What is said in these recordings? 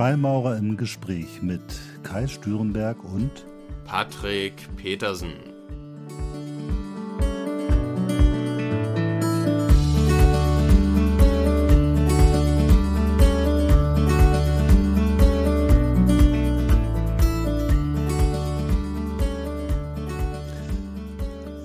Freimaurer im Gespräch mit Kai Stürenberg und Patrick Petersen.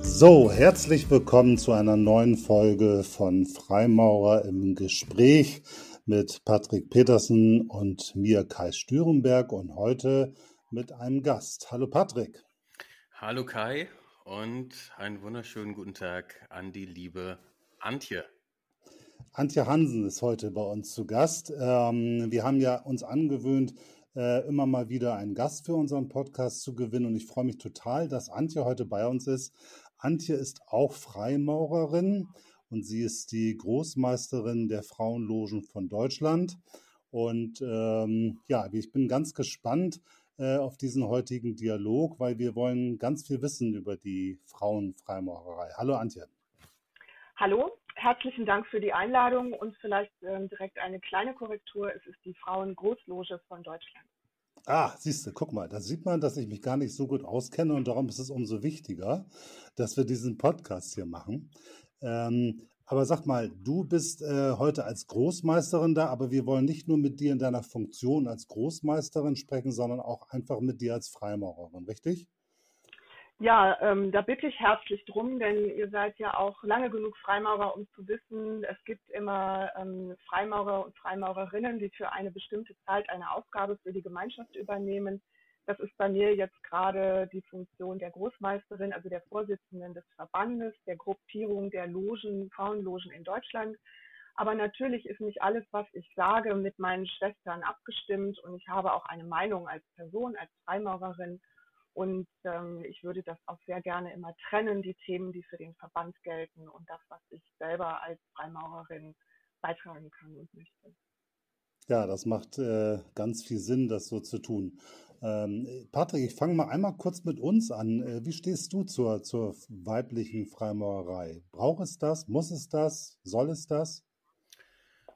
So, herzlich willkommen zu einer neuen Folge von Freimaurer im Gespräch mit Patrick Petersen und mir Kai Stürenberg und heute mit einem Gast. Hallo Patrick. Hallo Kai und einen wunderschönen guten Tag an die liebe Antje. Antje Hansen ist heute bei uns zu Gast. Ähm, wir haben ja uns angewöhnt, äh, immer mal wieder einen Gast für unseren Podcast zu gewinnen und ich freue mich total, dass Antje heute bei uns ist. Antje ist auch Freimaurerin und sie ist die Großmeisterin der Frauenlogen von Deutschland. Und ähm, ja, ich bin ganz gespannt äh, auf diesen heutigen Dialog, weil wir wollen ganz viel wissen über die Frauenfreimaurerei. Hallo Antje. Hallo, herzlichen Dank für die Einladung und vielleicht ähm, direkt eine kleine Korrektur. Es ist die Frauengroßloge von Deutschland. Ah, siehst du, guck mal, da sieht man, dass ich mich gar nicht so gut auskenne und darum ist es umso wichtiger, dass wir diesen Podcast hier machen. Ähm, aber sag mal, du bist äh, heute als Großmeisterin da, aber wir wollen nicht nur mit dir in deiner Funktion als Großmeisterin sprechen, sondern auch einfach mit dir als Freimaurerin, richtig? Ja, ähm, da bitte ich herzlich drum, denn ihr seid ja auch lange genug Freimaurer, um zu wissen, es gibt immer ähm, Freimaurer und Freimaurerinnen, die für eine bestimmte Zeit eine Aufgabe für die Gemeinschaft übernehmen. Das ist bei mir jetzt gerade die Funktion der Großmeisterin, also der Vorsitzenden des Verbandes, der Gruppierung der Logen, Frauenlogen in Deutschland. Aber natürlich ist nicht alles, was ich sage, mit meinen Schwestern abgestimmt und ich habe auch eine Meinung als Person, als Freimaurerin und ähm, ich würde das auch sehr gerne immer trennen, die Themen, die für den Verband gelten und das, was ich selber als Freimaurerin beitragen kann und möchte. Ja, das macht äh, ganz viel Sinn, das so zu tun. Ähm, Patrick, ich fange mal einmal kurz mit uns an. Äh, wie stehst du zur, zur weiblichen Freimaurerei? Braucht es das? Muss es das? Soll es das?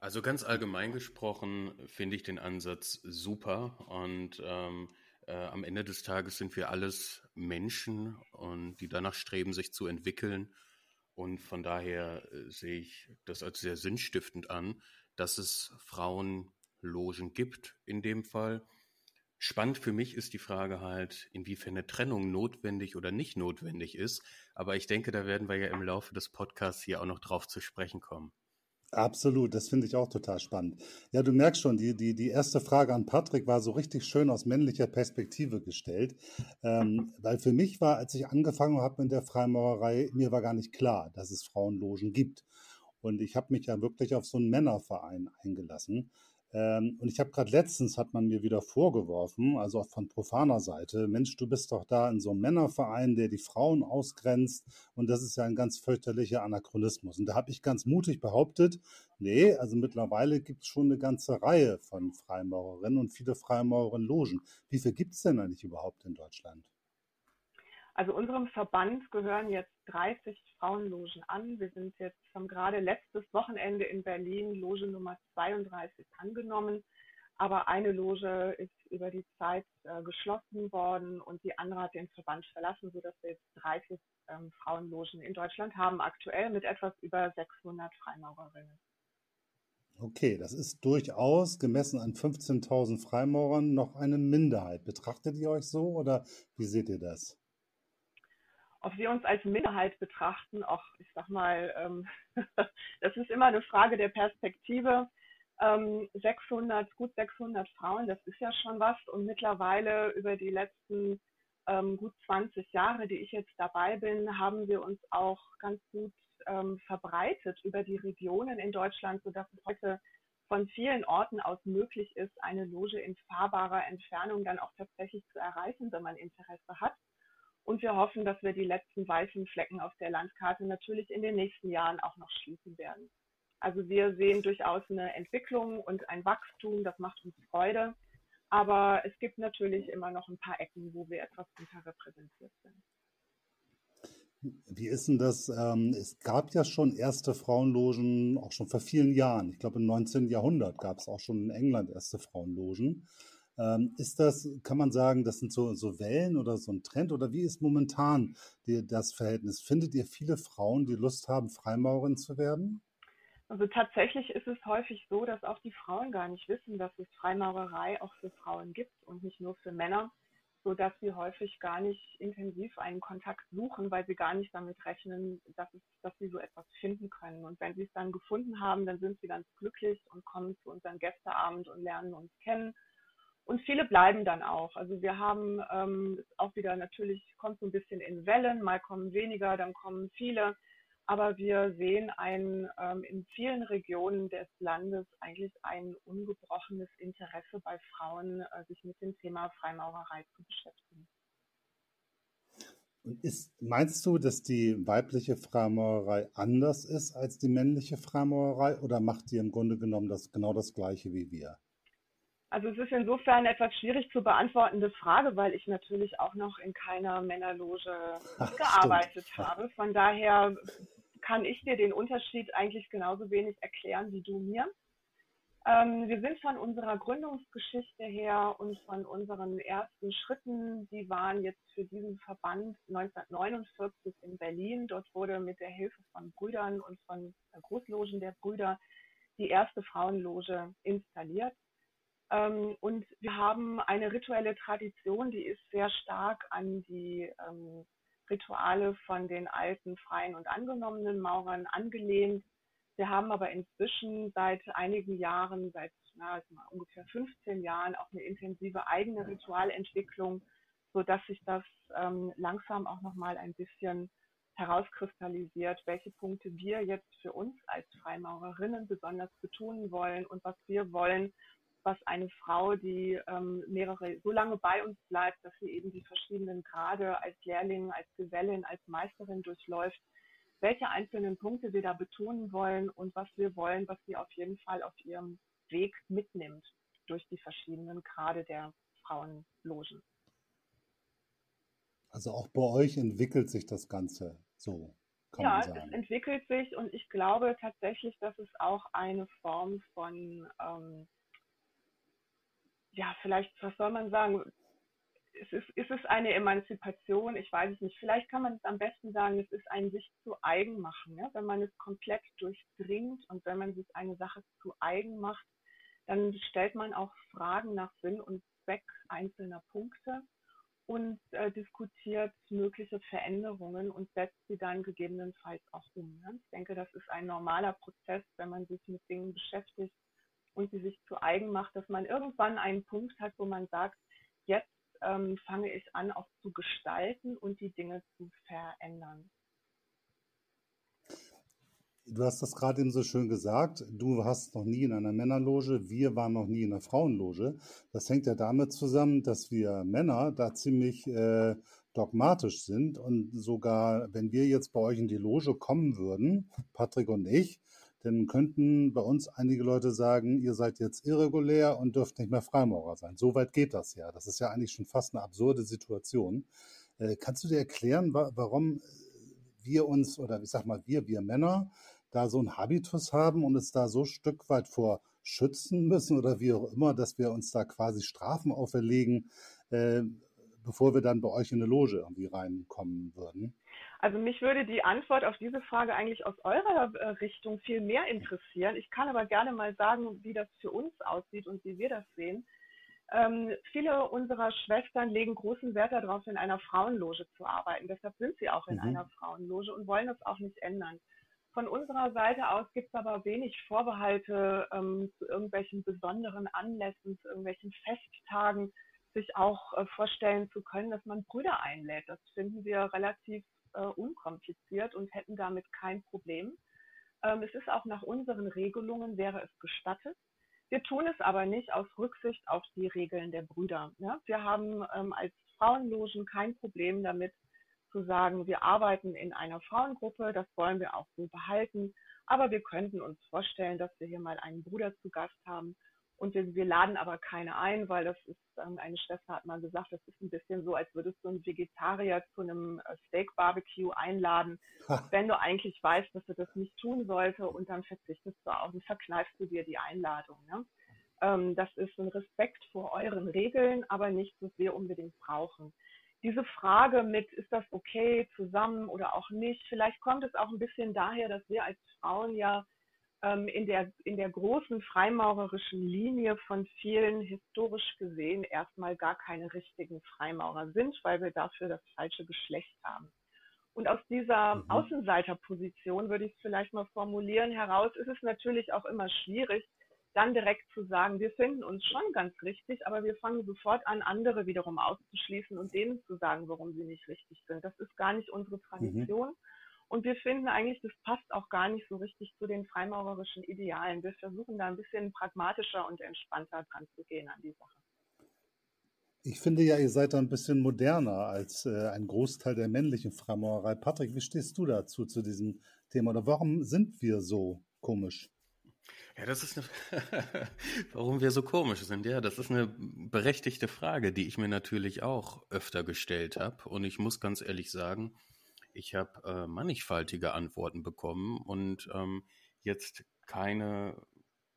Also ganz allgemein gesprochen finde ich den Ansatz super und ähm, äh, am Ende des Tages sind wir alles Menschen und die danach streben, sich zu entwickeln. Und von daher äh, sehe ich das als sehr sinnstiftend an, dass es Frauenlogen gibt in dem Fall. Spannend für mich ist die Frage halt, inwiefern eine Trennung notwendig oder nicht notwendig ist. Aber ich denke, da werden wir ja im Laufe des Podcasts hier auch noch drauf zu sprechen kommen. Absolut, das finde ich auch total spannend. Ja, du merkst schon, die, die, die erste Frage an Patrick war so richtig schön aus männlicher Perspektive gestellt. Ähm, weil für mich war, als ich angefangen habe mit der Freimaurerei, mir war gar nicht klar, dass es Frauenlogen gibt. Und ich habe mich ja wirklich auf so einen Männerverein eingelassen. Ähm, und ich habe gerade letztens, hat man mir wieder vorgeworfen, also auch von profaner Seite, Mensch, du bist doch da in so einem Männerverein, der die Frauen ausgrenzt. Und das ist ja ein ganz fürchterlicher Anachronismus. Und da habe ich ganz mutig behauptet, nee, also mittlerweile gibt es schon eine ganze Reihe von Freimaurerinnen und viele Freimaurerinnen-Logen. Wie viel gibt es denn eigentlich überhaupt in Deutschland? Also unserem Verband gehören jetzt 30 Frauenlogen an. Wir sind jetzt, haben gerade letztes Wochenende in Berlin Loge Nummer 32 angenommen. Aber eine Loge ist über die Zeit äh, geschlossen worden und die andere hat den Verband verlassen, sodass wir jetzt 30 ähm, Frauenlogen in Deutschland haben, aktuell mit etwas über 600 Freimaurerinnen. Okay, das ist durchaus gemessen an 15.000 Freimaurern noch eine Minderheit. Betrachtet ihr euch so oder wie seht ihr das? Ob wir uns als Minderheit betrachten, auch ich sag mal, ähm, das ist immer eine Frage der Perspektive. Ähm, 600, gut 600 Frauen, das ist ja schon was. Und mittlerweile über die letzten ähm, gut 20 Jahre, die ich jetzt dabei bin, haben wir uns auch ganz gut ähm, verbreitet über die Regionen in Deutschland, sodass es heute von vielen Orten aus möglich ist, eine Loge in fahrbarer Entfernung dann auch tatsächlich zu erreichen, wenn man Interesse hat. Und wir hoffen, dass wir die letzten weißen Flecken auf der Landkarte natürlich in den nächsten Jahren auch noch schließen werden. Also wir sehen durchaus eine Entwicklung und ein Wachstum, das macht uns Freude. Aber es gibt natürlich immer noch ein paar Ecken, wo wir etwas unterrepräsentiert sind. Wie ist denn das? Ähm, es gab ja schon erste Frauenlogen, auch schon vor vielen Jahren. Ich glaube, im 19. Jahrhundert gab es auch schon in England erste Frauenlogen. Ähm, ist das, kann man sagen, das sind so, so Wellen oder so ein Trend? Oder wie ist momentan die, das Verhältnis? Findet ihr viele Frauen, die Lust haben, Freimaurerin zu werden? Also tatsächlich ist es häufig so, dass auch die Frauen gar nicht wissen, dass es Freimaurerei auch für Frauen gibt und nicht nur für Männer so dass sie häufig gar nicht intensiv einen Kontakt suchen, weil sie gar nicht damit rechnen, dass, es, dass sie so etwas finden können. Und wenn sie es dann gefunden haben, dann sind sie ganz glücklich und kommen zu unserem Gästeabend und lernen uns kennen. Und viele bleiben dann auch. Also wir haben ähm, auch wieder natürlich, kommt so ein bisschen in Wellen, mal kommen weniger, dann kommen viele. Aber wir sehen ein, ähm, in vielen Regionen des Landes eigentlich ein ungebrochenes Interesse bei Frauen, äh, sich mit dem Thema Freimaurerei zu beschäftigen. Ist, meinst du, dass die weibliche Freimaurerei anders ist als die männliche Freimaurerei oder macht die im Grunde genommen das, genau das Gleiche wie wir? Also es ist insofern eine etwas schwierig zu beantwortende Frage, weil ich natürlich auch noch in keiner Männerloge Ach, gearbeitet stimmt. habe. Von daher kann ich dir den Unterschied eigentlich genauso wenig erklären wie du mir. Ähm, wir sind von unserer Gründungsgeschichte her und von unseren ersten Schritten, die waren jetzt für diesen Verband 1949 in Berlin. Dort wurde mit der Hilfe von Brüdern und von Großlogen der Brüder die erste Frauenloge installiert. Ähm, und wir haben eine rituelle Tradition, die ist sehr stark an die ähm, Rituale von den alten, freien und angenommenen Maurern angelehnt. Wir haben aber inzwischen seit einigen Jahren, seit na, ungefähr 15 Jahren, auch eine intensive eigene Ritualentwicklung, sodass sich das ähm, langsam auch nochmal ein bisschen herauskristallisiert, welche Punkte wir jetzt für uns als Freimaurerinnen besonders betonen wollen und was wir wollen, was eine Frau, die ähm, mehrere, so lange bei uns bleibt, dass sie eben die verschiedenen Grade als Lehrling, als Gesellin, als Meisterin durchläuft, welche einzelnen Punkte wir da betonen wollen und was wir wollen, was sie auf jeden Fall auf ihrem Weg mitnimmt durch die verschiedenen Grade der Frauenlogen. Also auch bei euch entwickelt sich das Ganze so. ja, es entwickelt sich und ich glaube tatsächlich, dass es auch eine Form von ähm, ja, vielleicht, was soll man sagen? Ist es, ist es eine Emanzipation? Ich weiß es nicht. Vielleicht kann man es am besten sagen, es ist ein sich zu eigen machen. Ja? Wenn man es komplett durchdringt und wenn man sich eine Sache zu eigen macht, dann stellt man auch Fragen nach Sinn und Zweck einzelner Punkte und äh, diskutiert mögliche Veränderungen und setzt sie dann gegebenenfalls auch um. Ne? Ich denke, das ist ein normaler Prozess, wenn man sich mit Dingen beschäftigt, und sie sich zu eigen macht, dass man irgendwann einen Punkt hat, wo man sagt, jetzt ähm, fange ich an, auch zu gestalten und die Dinge zu verändern. Du hast das gerade eben so schön gesagt. Du hast noch nie in einer Männerloge, wir waren noch nie in einer Frauenloge. Das hängt ja damit zusammen, dass wir Männer da ziemlich äh, dogmatisch sind und sogar, wenn wir jetzt bei euch in die Loge kommen würden, Patrick und ich, dann könnten bei uns einige Leute sagen, ihr seid jetzt irregulär und dürft nicht mehr Freimaurer sein. So weit geht das ja. Das ist ja eigentlich schon fast eine absurde Situation. Äh, kannst du dir erklären, wa warum wir uns, oder ich sag mal, wir, wir Männer, da so einen Habitus haben und es da so ein Stück weit vor schützen müssen oder wie auch immer, dass wir uns da quasi Strafen auferlegen, äh, bevor wir dann bei euch in eine Loge irgendwie reinkommen würden? Also mich würde die Antwort auf diese Frage eigentlich aus eurer äh, Richtung viel mehr interessieren. Ich kann aber gerne mal sagen, wie das für uns aussieht und wie wir das sehen. Ähm, viele unserer Schwestern legen großen Wert darauf, in einer Frauenloge zu arbeiten. Deshalb sind sie auch in mhm. einer Frauenloge und wollen das auch nicht ändern. Von unserer Seite aus gibt es aber wenig Vorbehalte ähm, zu irgendwelchen besonderen Anlässen, zu irgendwelchen Festtagen, sich auch äh, vorstellen zu können, dass man Brüder einlädt. Das finden wir relativ äh, unkompliziert und hätten damit kein Problem. Ähm, es ist auch nach unseren Regelungen wäre es gestattet. Wir tun es aber nicht aus Rücksicht auf die Regeln der Brüder. Ja? Wir haben ähm, als Frauenlogen kein Problem damit zu sagen, wir arbeiten in einer Frauengruppe, das wollen wir auch so behalten, aber wir könnten uns vorstellen, dass wir hier mal einen Bruder zu Gast haben Und wir, wir laden aber keine ein, weil das ist, ähm, eine Schwester hat mal gesagt, das ist ein bisschen so, als würdest du einen Vegetarier zu einem äh, Steak-Barbecue einladen, wenn du eigentlich weißt, dass du das nicht tun sollte und dann verzichtest du auch und verkneifst du dir die Einladung. Ne? Ähm, das ist ein Respekt vor euren Regeln, aber nichts, was wir unbedingt brauchen. Diese Frage mit, ist das okay zusammen oder auch nicht, vielleicht kommt es auch ein bisschen daher, dass wir als Frauen ja in, der, in der großen freimaurerischen Linie von vielen historisch gesehen erstmal gar keine richtigen Freimaurer sind, weil wir dafür das falsche Geschlecht haben. Und aus dieser mhm. Außenseiterposition würde ich es vielleicht mal formulieren heraus, ist es natürlich auch immer schwierig, dann direkt zu sagen, wir finden uns schon ganz richtig, aber wir fangen sofort an, andere wiederum auszuschließen und denen zu sagen, warum sie nicht richtig sind. Das ist gar nicht unsere mhm. Tradition. Mhm. Und wir finden eigentlich, das passt auch gar nicht so richtig zu den freimaurerischen Idealen. Wir versuchen da ein bisschen pragmatischer und entspannter dran zu gehen an die Sache. Ich finde ja, ihr seid da ein bisschen moderner als äh, ein Großteil der männlichen Freimaurerei. Patrick, wie stehst du dazu, zu diesem Thema? Oder warum sind wir so komisch? Ja, das ist eine, warum wir so komisch sind. Ja, das ist eine berechtigte Frage, die ich mir natürlich auch öfter gestellt habe. Und ich muss ganz ehrlich sagen, ich habe äh, mannigfaltige Antworten bekommen und ähm, jetzt keine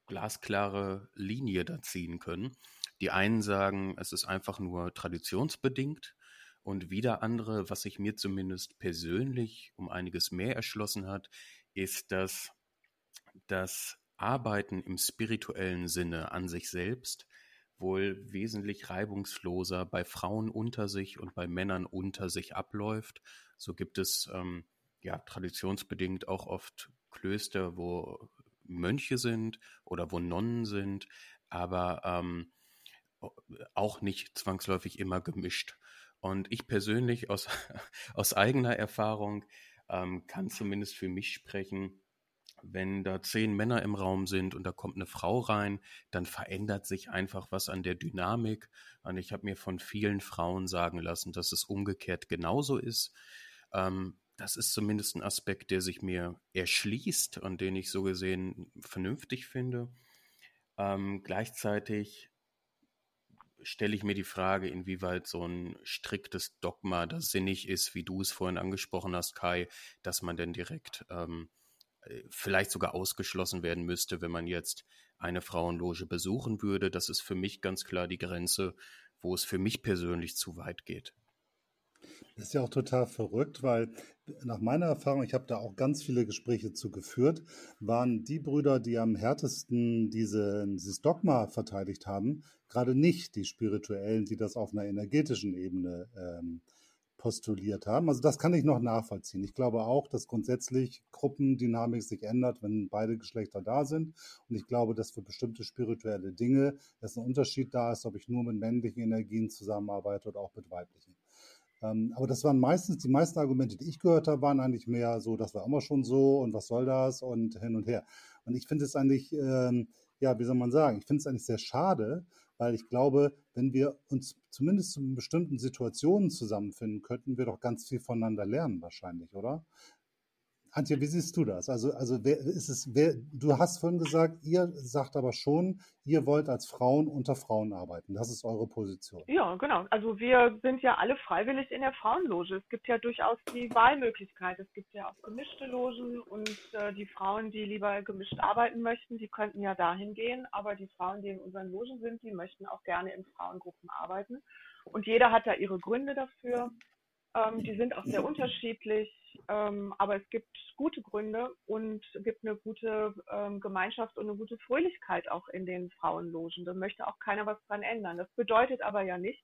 glasklare Linie da ziehen können. Die einen sagen, es ist einfach nur traditionsbedingt und wieder andere, was sich mir zumindest persönlich um einiges mehr erschlossen hat, ist, dass das Arbeiten im spirituellen Sinne an sich selbst wohl wesentlich reibungsloser bei Frauen unter sich und bei Männern unter sich abläuft so gibt es ähm, ja traditionsbedingt auch oft Klöster, wo Mönche sind oder wo Nonnen sind, aber ähm, auch nicht zwangsläufig immer gemischt. Und ich persönlich aus, aus eigener Erfahrung ähm, kann zumindest für mich sprechen, wenn da zehn Männer im Raum sind und da kommt eine Frau rein, dann verändert sich einfach was an der Dynamik. Und ich habe mir von vielen Frauen sagen lassen, dass es umgekehrt genauso ist. Ähm, das ist zumindest ein Aspekt, der sich mir erschließt und den ich so gesehen vernünftig finde. Ähm, gleichzeitig stelle ich mir die Frage, inwieweit so ein striktes Dogma das sinnig ist, wie du es vorhin angesprochen hast, Kai, dass man denn direkt ähm, äh, vielleicht sogar ausgeschlossen werden müsste, wenn man jetzt eine Frauenloge besuchen würde. Das ist für mich ganz klar die Grenze, wo es für mich persönlich zu weit geht. Das ist ja auch total verrückt, weil nach meiner Erfahrung, ich habe da auch ganz viele Gespräche zu geführt, waren die Brüder, die am härtesten diese, dieses Dogma verteidigt haben, gerade nicht die Spirituellen, die das auf einer energetischen Ebene ähm, postuliert haben. Also das kann ich noch nachvollziehen. Ich glaube auch, dass grundsätzlich Gruppendynamik sich ändert, wenn beide Geschlechter da sind. Und ich glaube, dass für bestimmte spirituelle Dinge es ein Unterschied da ist, ob ich nur mit männlichen Energien zusammenarbeite oder auch mit weiblichen. Ähm, aber das waren meistens, die meisten Argumente, die ich gehört habe, waren eigentlich mehr so, das war immer schon so und was soll das und hin und her. Und ich finde es eigentlich, ähm, ja, wie soll man sagen, ich finde es eigentlich sehr schade, weil ich glaube, wenn wir uns zumindest in bestimmten Situationen zusammenfinden, könnten wir doch ganz viel voneinander lernen wahrscheinlich, oder? Antje, wie siehst du das? Also, also wer ist es, wer, du hast vorhin gesagt, ihr sagt aber schon, ihr wollt als Frauen unter Frauen arbeiten. Das ist eure Position. Ja, genau. Also wir sind ja alle freiwillig in der Frauenloge. Es gibt ja durchaus die Wahlmöglichkeit. Es gibt ja auch gemischte Logen und äh, die Frauen, die lieber gemischt arbeiten möchten, die könnten ja dahin gehen. Aber die Frauen, die in unseren Logen sind, die möchten auch gerne in Frauengruppen arbeiten. Und jeder hat da ihre Gründe dafür. Ähm, die sind auch sehr unterschiedlich, ähm, aber es gibt gute Gründe und gibt eine gute ähm, Gemeinschaft und eine gute Fröhlichkeit auch in den Frauenlogen. Da möchte auch keiner was dran ändern. Das bedeutet aber ja nicht,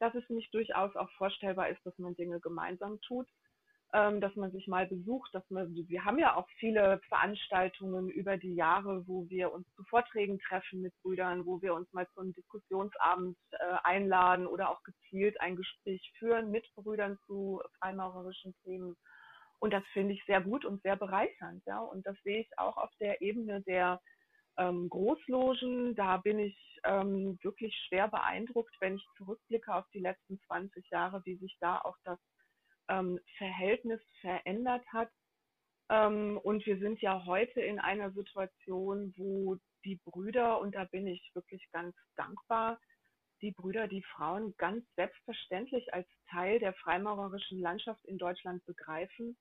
dass es nicht durchaus auch vorstellbar ist, dass man Dinge gemeinsam tut ähm, dass man sich mal besucht, dass man, wir haben ja auch viele Veranstaltungen über die Jahre, wo wir uns zu Vorträgen treffen mit Brüdern, wo wir uns mal zu einem Diskussionsabend äh, einladen oder auch gezielt ein Gespräch führen mit Brüdern zu freimaurerischen Themen. Und das finde ich sehr gut und sehr bereichernd, ja. Und das sehe ich auch auf der Ebene der ähm, Großlogen. Da bin ich ähm, wirklich schwer beeindruckt, wenn ich zurückblicke auf die letzten 20 Jahre, wie sich da auch das ähm, Verhältnis verändert hat. Ähm, und wir sind ja heute in einer Situation, wo die Brüder, und da bin ich wirklich ganz dankbar, die Brüder die Frauen ganz selbstverständlich als Teil der freimaurerischen Landschaft in Deutschland begreifen.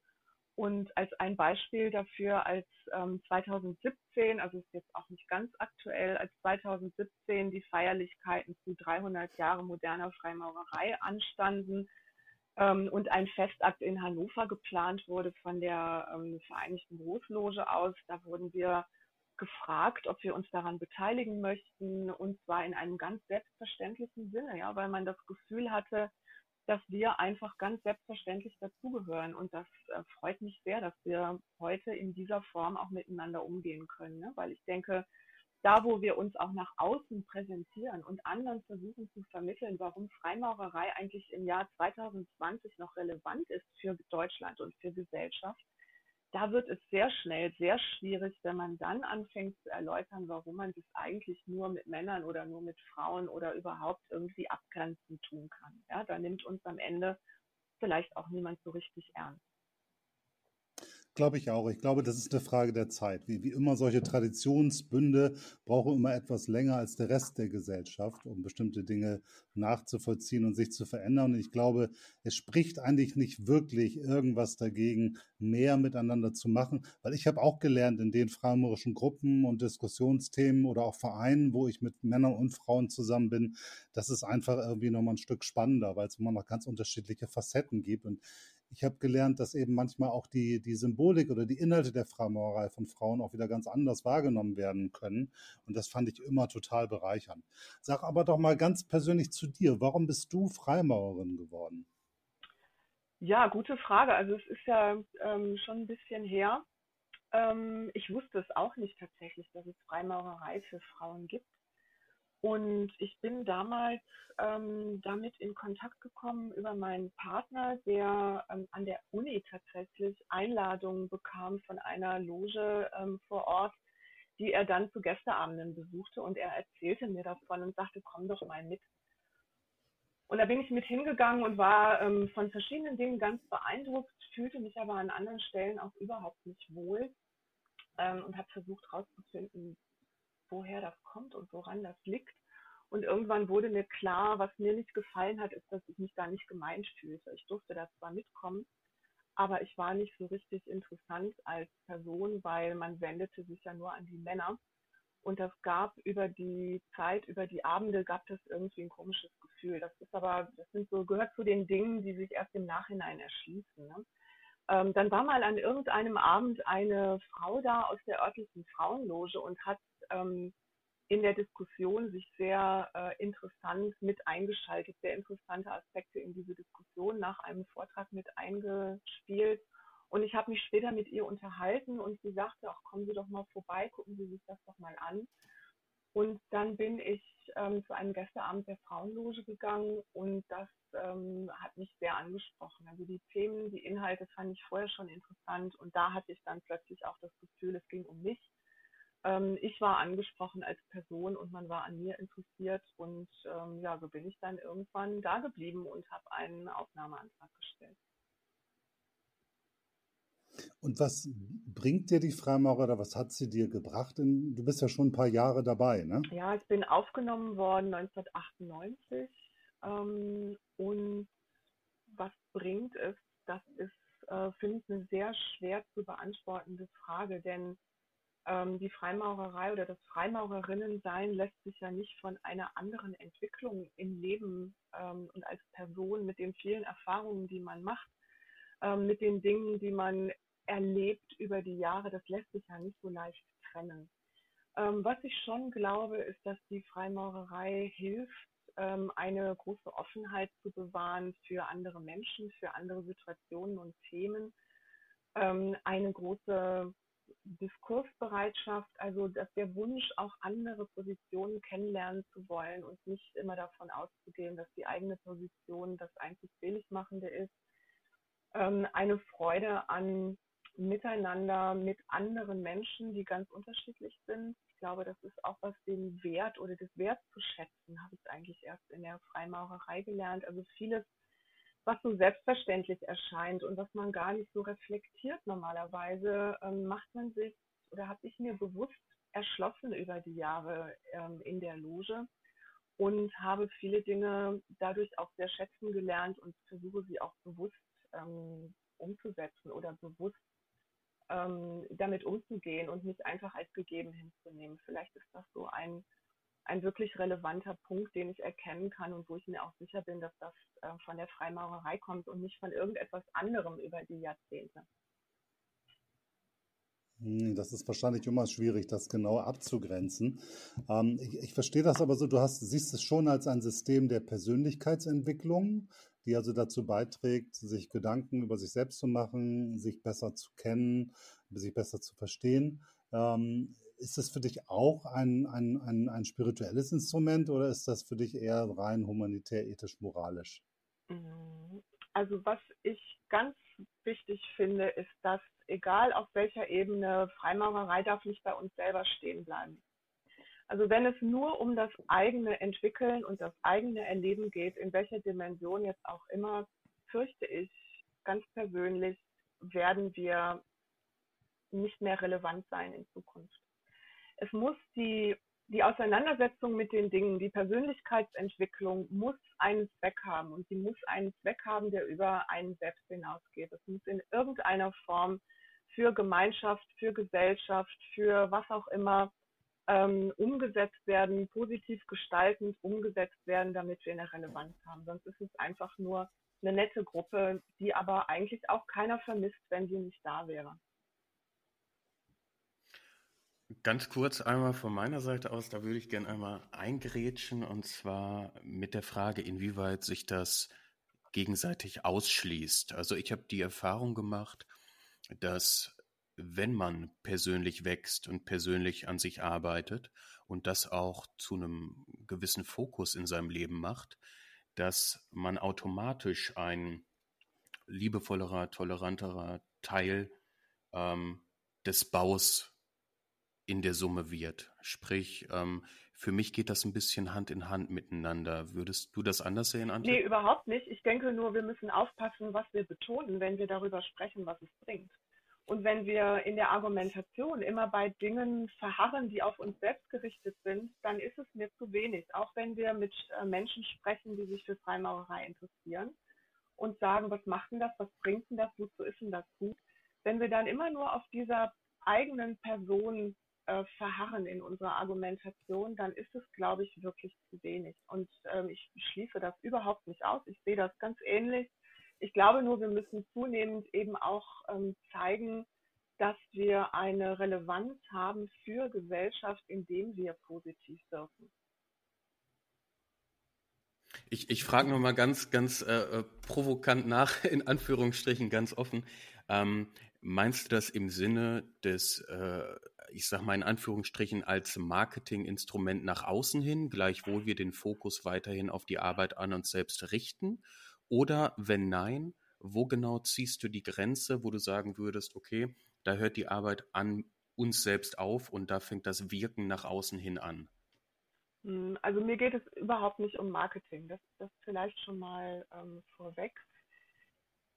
Und als ein Beispiel dafür, als ähm, 2017, also ist jetzt auch nicht ganz aktuell, als 2017 die Feierlichkeiten zu 300 Jahre moderner Freimaurerei anstanden ähm, und ein Festakt in Hannover geplant wurde von der ähm, Vereinigten Großloge aus, da wurden wir gefragt, ob wir uns daran beteiligen möchten, und zwar in einem ganz selbstverständlichen Sinne, ja, weil man das Gefühl hatte, dass wir einfach ganz selbstverständlich dazugehören. Und das äh, freut mich sehr, dass wir heute in dieser Form auch miteinander umgehen können, ne? weil ich denke, da, wo wir uns auch nach außen präsentieren und anderen versuchen zu vermitteln, warum Freimaurerei eigentlich im Jahr 2020 noch relevant ist für Deutschland und für Gesellschaft, da wird es sehr schnell sehr schwierig, wenn man dann anfängt zu erläutern, warum man das eigentlich nur mit Männern oder nur mit Frauen oder überhaupt irgendwie abgrenzend tun kann. Ja, da nimmt uns am Ende vielleicht auch niemand so richtig ernst. Glaube ich auch. Ich glaube, das ist eine Frage der Zeit. Wie, wie immer solche Traditionsbünde brauchen immer etwas länger als der Rest der Gesellschaft, um bestimmte Dinge nachzuvollziehen und sich zu verändern. Und ich glaube, es spricht eigentlich nicht wirklich irgendwas dagegen, mehr miteinander zu machen, weil ich habe auch gelernt in den freimurischen Gruppen und Diskussionsthemen oder auch Vereinen, wo ich mit Männern und Frauen zusammen bin, dass es einfach irgendwie nochmal ein Stück spannender, weil es immer noch ganz unterschiedliche Facetten gibt. Und ich habe gelernt, dass eben manchmal auch die, die Symbolik oder die Inhalte der Freimaurerei von Frauen auch wieder ganz anders wahrgenommen werden können. Und das fand ich immer total bereichernd. Sag aber doch mal ganz persönlich zu dir, warum bist du Freimaurerin geworden? Ja, gute Frage. Also es ist ja ähm, schon ein bisschen her. Ähm, ich wusste es auch nicht tatsächlich, dass es Freimaurerei für Frauen gibt. Und ich bin damals ähm, damit in Kontakt gekommen über meinen Partner, der ähm, an der Uni tatsächlich Einladungen bekam von einer Loge ähm, vor Ort, die er dann zu Gästeabenden besuchte. Und er erzählte mir davon und sagte, komm doch mal mit. Und da bin ich mit hingegangen und war ähm, von verschiedenen Dingen ganz beeindruckt, fühlte mich aber an anderen Stellen auch überhaupt nicht wohl ähm, und habe versucht herauszufinden, woher das kommt und woran das liegt. Und irgendwann wurde mir klar, was mir nicht gefallen hat, ist, dass ich mich da nicht gemeint fühlte. Ich durfte da zwar mitkommen, aber ich war nicht so richtig interessant als Person, weil man wendete sich ja nur an die Männer. Und das gab über die Zeit, über die Abende, gab es irgendwie ein komisches Gefühl. Das ist aber, das sind so, gehört zu den Dingen, die sich erst im Nachhinein erschließen. Ne? Ähm, dann war mal an irgendeinem Abend eine Frau da aus der örtlichen Frauenloge und hat ähm, in der Diskussion sich sehr äh, interessant mit eingeschaltet, sehr interessante Aspekte in diese Diskussion nach einem Vortrag mit eingespielt. Und ich habe mich später mit ihr unterhalten und sie sagte, ach kommen Sie doch mal vorbei, gucken Sie sich das doch mal an. Und dann bin ich ähm, zu einem Gästeabend der Frauenloge gegangen und das ähm, hat mich sehr angesprochen. Also die Themen, die Inhalte fand ich vorher schon interessant und da hatte ich dann plötzlich auch das Gefühl, es ging um mich ähm, ich war angesprochen als Person und man war an mir interessiert und ähm, ja, so bin ich dann irgendwann da geblieben und habe einen Aufnahmeantrag gestellt. Und was bringt dir die Freimaurer oder was hat sie dir gebracht? Du bist ja schon ein paar Jahre dabei, ne? Ja, ich bin aufgenommen worden 1998 ähm, und was bringt es? Das ist, äh, finde ich, eine sehr schwer zu beantwortende Frage, denn ähm, die Freimaurerei oder das Freimaurerinnensein lässt sich ja nicht von einer anderen Entwicklung im Leben ähm, und als Person mit den vielen Erfahrungen, die man macht, ähm, mit den Dingen, die man erlebt über die Jahre, das lässt sich ja nicht so leicht trennen. Ähm, was ich schon glaube, ist, dass die Freimaurerei hilft, ähm, eine große Offenheit zu bewahren für andere Menschen, für andere Situationen und Themen, ähm, eine große Diskursbereitschaft, also dass der Wunsch, auch andere Positionen kennenlernen zu wollen und nicht immer davon auszugehen, dass die eigene Position das einzig Seligmachende ist. Ähm, eine Freude an Miteinander mit anderen Menschen, die ganz unterschiedlich sind. Ich glaube, das ist auch was den Wert oder das Wert zu schätzen, habe ich eigentlich erst in der Freimaurerei gelernt. Also vieles was so selbstverständlich erscheint und was man gar nicht so reflektiert normalerweise, ähm, macht man sich oder habe ich mir bewusst erschlossen über die Jahre ähm, in der Loge und habe viele Dinge dadurch auch sehr schätzen gelernt und versuche sie auch bewusst ähm, umzusetzen oder bewusst ähm, damit umzugehen und nicht einfach als gegeben hinzunehmen. Vielleicht ist das so ein, ein wirklich relevanter Punkt, den ich erkennen kann und wo ich mir auch sicher bin, dass das äh, von der Freimaurerei kommt und nicht von irgendetwas anderem über die Jahrzehnte. Hm, das ist wahrscheinlich immer schwierig, das genau abzugrenzen. Ähm, ich, ich, verstehe das aber so, du hast, siehst es schon als ein System der Persönlichkeitsentwicklung, die also dazu beiträgt, sich Gedanken über sich selbst zu machen, sich besser zu kennen, sich besser zu verstehen. Ähm, ist das für dich auch ein, ein, ein, ein spirituelles Instrument oder ist das für dich eher rein humanitär, ethisch, moralisch? Mhm. Also was ich ganz wichtig finde, ist, dass egal auf welcher Ebene Freimaurerei darf nicht bei uns selber stehen bleiben. Also wenn es nur um das eigene Entwickeln und das eigene Erleben geht, in welcher Dimension jetzt auch immer, fürchte ich ganz persönlich, werden wir nicht mehr relevant sein in Zukunft. Es muss die, die Auseinandersetzung mit den Dingen, die Persönlichkeitsentwicklung muss einen Zweck haben und sie muss einen Zweck haben, der über einen selbst hinausgeht. Es muss in irgendeiner Form für Gemeinschaft, für Gesellschaft, für was auch immer ähm, umgesetzt werden, positiv gestaltend umgesetzt werden, damit wir eine Relevanz haben. Sonst ist es einfach nur eine nette Gruppe, die aber eigentlich auch keiner vermisst, wenn sie nicht da wäre. Ganz kurz einmal von meiner Seite aus, da würde ich gerne einmal eingrätschen und zwar mit der Frage, inwieweit sich das gegenseitig ausschließt. Also ich habe die Erfahrung gemacht, dass wenn man persönlich wächst und persönlich an sich arbeitet und das auch zu einem gewissen Fokus in seinem Leben macht, dass man automatisch ein liebevollerer, toleranterer Teil ähm, des Baus in der Summe wird. Sprich, ähm, für mich geht das ein bisschen Hand in Hand miteinander. Würdest du das anders sehen, Antje? Nee, überhaupt nicht. Ich denke nur, wir müssen aufpassen, was wir betonen, wenn wir darüber sprechen, was es bringt. Und wenn wir in der Argumentation immer bei Dingen verharren, die auf uns selbst gerichtet sind, dann ist es mir zu wenig. Auch wenn wir mit äh, Menschen sprechen, die sich für Freimaurerei interessieren und sagen, was macht denn das, was bringt denn das, wozu ist denn das gut? Wenn wir dann immer nur auf dieser eigenen Person äh, verharren in unserer Argumentation, dann ist es, glaube ich, wirklich zu wenig. Und ähm, ich schließe das überhaupt nicht aus. Ich sehe das ganz ähnlich ich glaube nur, wir müssen zunehmend eben auch ähm, zeigen, dass wir eine Relevanz haben für Gesellschaft, indem wir positiv wirken. Ich, ich frage nochmal ganz, ganz äh, äh, provokant nach, in Anführungsstrichen ganz offen. Ähm, meinst du das im Sinne des, äh, ich sage mal in Anführungsstrichen, als Marketinginstrument nach außen hin, gleichwohl wir den Fokus weiterhin auf die Arbeit an uns selbst richten? Oder wenn nein, wo genau ziehst du die Grenze, wo du sagen würdest, okay, da hört die Arbeit an uns selbst auf und da fängt das Wirken nach außen hin an? Hm, also mir geht es überhaupt nicht um Marketing. Das, das vielleicht schon mal ähm, vorweg.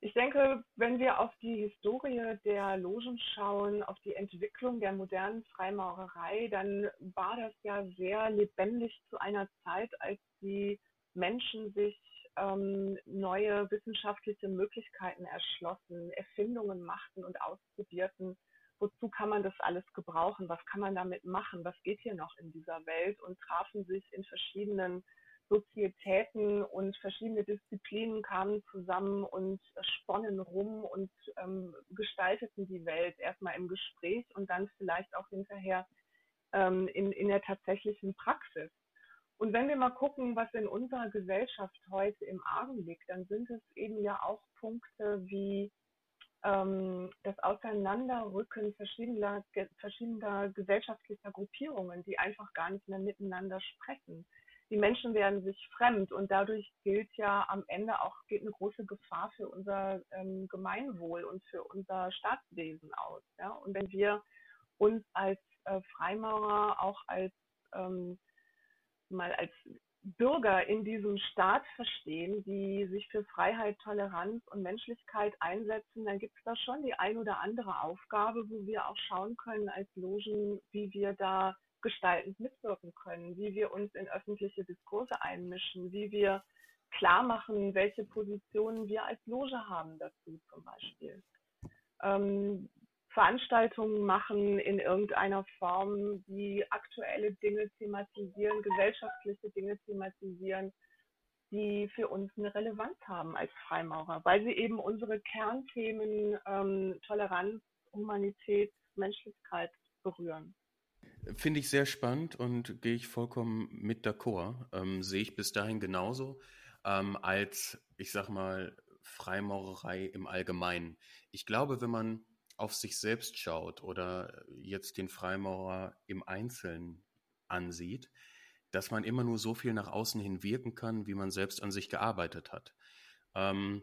Ich denke, wenn wir auf die Historie der Logen schauen, auf die Entwicklung der modernen Freimaurerei, dann war das ja sehr lebendig zu einer Zeit, als die Menschen sich ähm, neue wissenschaftliche Möglichkeiten erschlossen, Erfindungen machten und ausprobierten. Wozu kann man das alles gebrauchen? Was kann man damit machen? Was geht hier noch in dieser Welt? Und trafen sich in verschiedenen Sozietäten und verschiedene Disziplinen kamen zusammen und sponnen rum und ähm, gestalteten die Welt erstmal im Gespräch und dann vielleicht auch hinterher ähm, in, in der tatsächlichen Praxis. Und wenn wir mal gucken, was in unserer Gesellschaft heute im Argen liegt, dann sind es eben ja auch Punkte wie ähm, das Auseinanderrücken verschiedener, verschiedener gesellschaftlicher Gruppierungen, die einfach gar nicht mehr miteinander sprechen. Die Menschen werden sich fremd und dadurch gilt ja am Ende auch geht eine große Gefahr für unser ähm, Gemeinwohl und für unser Staatswesen aus. Ja? Und wenn wir uns als äh, Freimaurer auch als ähm, mal als Bürger in diesem Staat verstehen, die sich für Freiheit, Toleranz und Menschlichkeit einsetzen, dann gibt es da schon die ein oder andere Aufgabe, wo wir auch schauen können als Logen, wie wir da gestaltend mitwirken können, wie wir uns in öffentliche Diskurse einmischen, wie wir klar machen, welche Positionen wir als Loge haben dazu zum Beispiel. Ähm, Veranstaltungen machen in irgendeiner Form, die aktuelle Dinge thematisieren, gesellschaftliche Dinge thematisieren, die für uns eine Relevanz haben als Freimaurer, weil sie eben unsere Kernthemen ähm, Toleranz, Humanität, Menschlichkeit berühren. Finde ich sehr spannend und gehe ich vollkommen mit d'accord. Ähm, sehe ich bis dahin genauso ähm, als, ich sag mal, Freimaurerei im Allgemeinen. Ich glaube, wenn man auf sich selbst schaut oder jetzt den Freimaurer im Einzelnen ansieht, dass man immer nur so viel nach außen hin wirken kann, wie man selbst an sich gearbeitet hat. Ähm,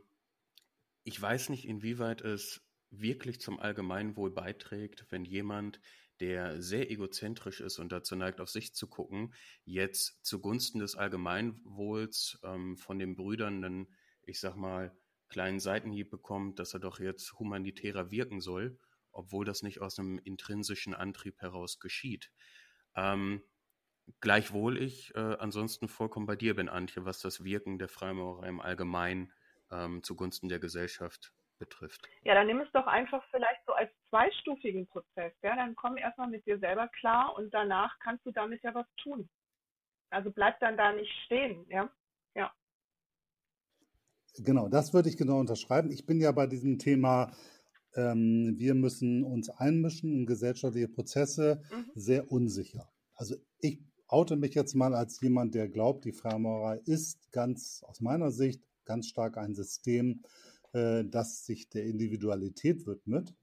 ich weiß nicht, inwieweit es wirklich zum Allgemeinwohl beiträgt, wenn jemand der sehr egozentrisch ist und dazu neigt, auf sich zu gucken, jetzt zugunsten des Allgemeinwohls ähm, von den Brüdern einen, ich sag mal, kleinen Seitenhieb bekommt, dass er doch jetzt humanitärer wirken soll, obwohl das nicht aus einem intrinsischen Antrieb heraus geschieht. Ähm, gleichwohl ich äh, ansonsten vollkommen bei dir bin, Antje, was das Wirken der Freimaurerei im Allgemeinen ähm, zugunsten der Gesellschaft betrifft. Ja, dann nimm es doch einfach vielleicht zweistufigen Prozess. Ja, dann komm erstmal mit dir selber klar und danach kannst du damit ja was tun. Also bleib dann da nicht stehen, ja. Ja. Genau, das würde ich genau unterschreiben. Ich bin ja bei diesem Thema, ähm, wir müssen uns einmischen in gesellschaftliche Prozesse, mhm. sehr unsicher. Also ich oute mich jetzt mal als jemand, der glaubt, die Freimaurerei ist ganz aus meiner Sicht ganz stark ein System, äh, das sich der Individualität widmet,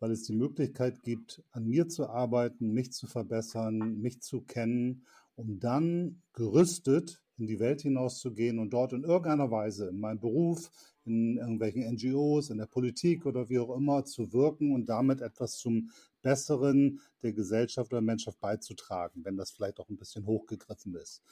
weil es die Möglichkeit gibt, an mir zu arbeiten, mich zu verbessern, mich zu kennen, um dann gerüstet in die Welt hinauszugehen und dort in irgendeiner Weise in meinem Beruf, in irgendwelchen NGOs, in der Politik oder wie auch immer zu wirken und damit etwas zum Besseren der Gesellschaft oder Menschheit beizutragen, wenn das vielleicht auch ein bisschen hochgegriffen ist.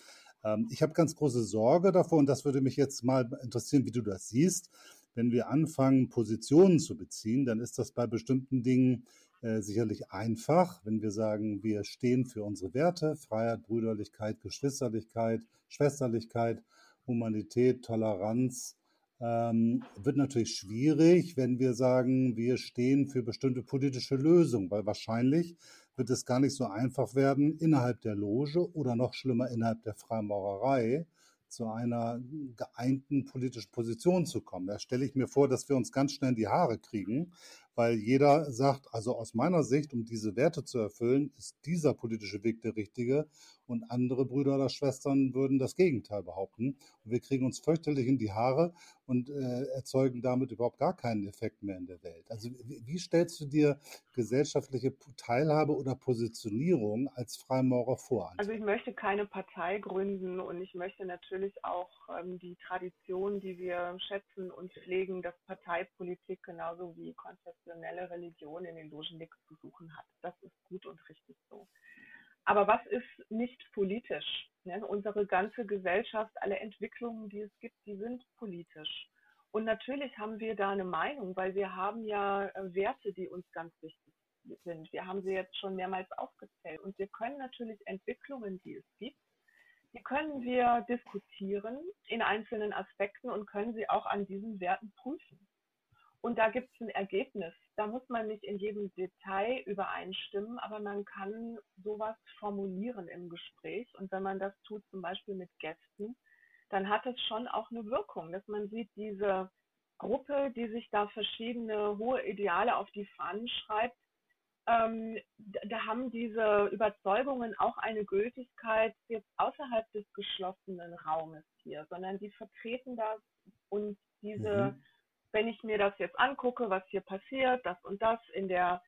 Ähm, ich habe ganz große Sorge davor und das würde mich jetzt mal interessieren, wie du das siehst wenn wir anfangen, Positionen zu beziehen, dann ist das bei bestimmten Dingen äh, sicherlich einfach, wenn wir sagen, wir stehen für unsere Werte, Freiheit, Brüderlichkeit, Geschwisterlichkeit, Schwesterlichkeit, Humanität, Toleranz. Ähm, wird natürlich schwierig, wenn wir sagen, wir stehen für bestimmte politische Lösungen, weil wahrscheinlich wird es gar nicht so einfach werden, innerhalb der Loge oder noch schlimmer innerhalb der Freimaurerei zu einer geeinten politischen Position zu kommen. Da stelle ich mir vor, dass wir uns ganz schnell in die Haare kriegen, weil jeder sagt, also aus meiner Sicht, um diese Werte zu erfüllen, ist dieser politische Weg der richtige und andere Brüder oder Schwestern würden das Gegenteil behaupten. Und wir kriegen uns fürchterlich in die Haare und äh, erzeugen damit überhaupt gar keinen Effekt mehr in der Welt. Also wie, wie stellst du dir gesellschaftliche Teilhabe oder Positionierung als Freimaurer vor? Also ich möchte keine Partei gründen und ich möchte natürlich auch ähm, die Tradition, die wir schätzen und pflegen, dass Parteipolitik genauso wie konfessionelle Religion in den Logen nichts zu suchen hat. Das ist gut und richtig so. Aber was ist nicht politisch? Ne? Unsere ganze Gesellschaft, alle Entwicklungen, die es gibt, die sind politisch. Und natürlich haben wir da eine Meinung, weil wir haben ja äh, Werte, die uns ganz wichtig sind. Wir haben sie jetzt schon mehrmals aufgezählt. Und wir können natürlich Entwicklungen, die es gibt, die können wir diskutieren in einzelnen Aspekten und können sie auch an diesen Werten prüfen. Und da gibt es ein Ergebnis. Da muss man nicht in jedem Detail übereinstimmen, aber man kann sowas formulieren im Gespräch. Und wenn man das tut, zum Beispiel mit Gästen, dann hat es schon auch eine Wirkung, dass man sieht, diese Gruppe, die sich da verschiedene hohe Ideale auf die Fahnen schreibt, ähm, da haben diese Überzeugungen auch eine Gültigkeit jetzt außerhalb des geschlossenen Raumes hier, sondern die vertreten das und diese mhm wenn ich mir das jetzt angucke, was hier passiert, das und das in der,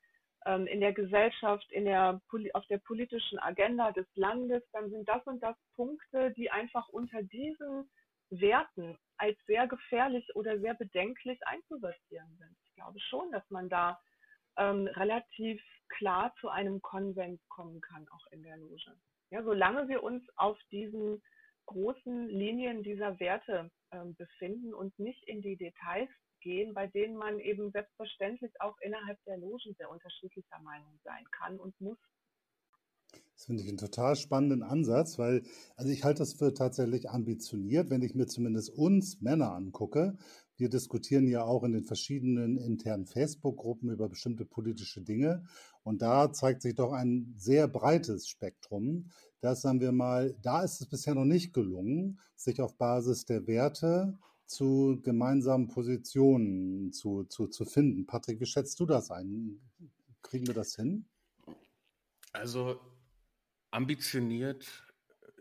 ähm, in der Gesellschaft, in der, auf der politischen Agenda des Landes, dann sind das und das Punkte, die einfach unter diesen Werten als sehr gefährlich oder sehr bedenklich einzusortieren sind. Ich glaube schon, dass man da ähm, relativ klar zu einem Konsens kommen kann, auch in der Loge. Ja, solange wir uns auf diesen großen Linien dieser Werte äh, befinden und nicht in die Details gehen, bei denen man eben selbstverständlich auch innerhalb der Logen sehr unterschiedlicher Meinung sein kann und muss. Das finde ich einen total spannenden Ansatz, weil, also ich halte das für tatsächlich ambitioniert, wenn ich mir zumindest uns Männer angucke. Wir diskutieren ja auch in den verschiedenen internen Facebook-Gruppen über bestimmte politische Dinge. Und da zeigt sich doch ein sehr breites Spektrum. Das sagen wir mal, da ist es bisher noch nicht gelungen, sich auf Basis der Werte zu gemeinsamen Positionen zu, zu, zu finden. Patrick, wie schätzt du das ein? Kriegen wir das hin? Also Ambitioniert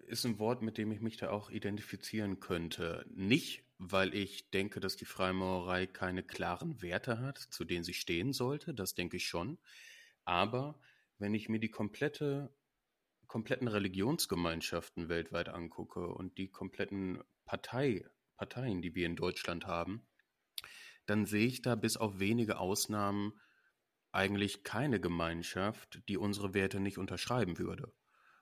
ist ein Wort, mit dem ich mich da auch identifizieren könnte. Nicht, weil ich denke, dass die Freimaurerei keine klaren Werte hat, zu denen sie stehen sollte, das denke ich schon. Aber wenn ich mir die komplette, kompletten Religionsgemeinschaften weltweit angucke und die kompletten Partei, Parteien, die wir in Deutschland haben, dann sehe ich da bis auf wenige Ausnahmen eigentlich keine Gemeinschaft, die unsere Werte nicht unterschreiben würde.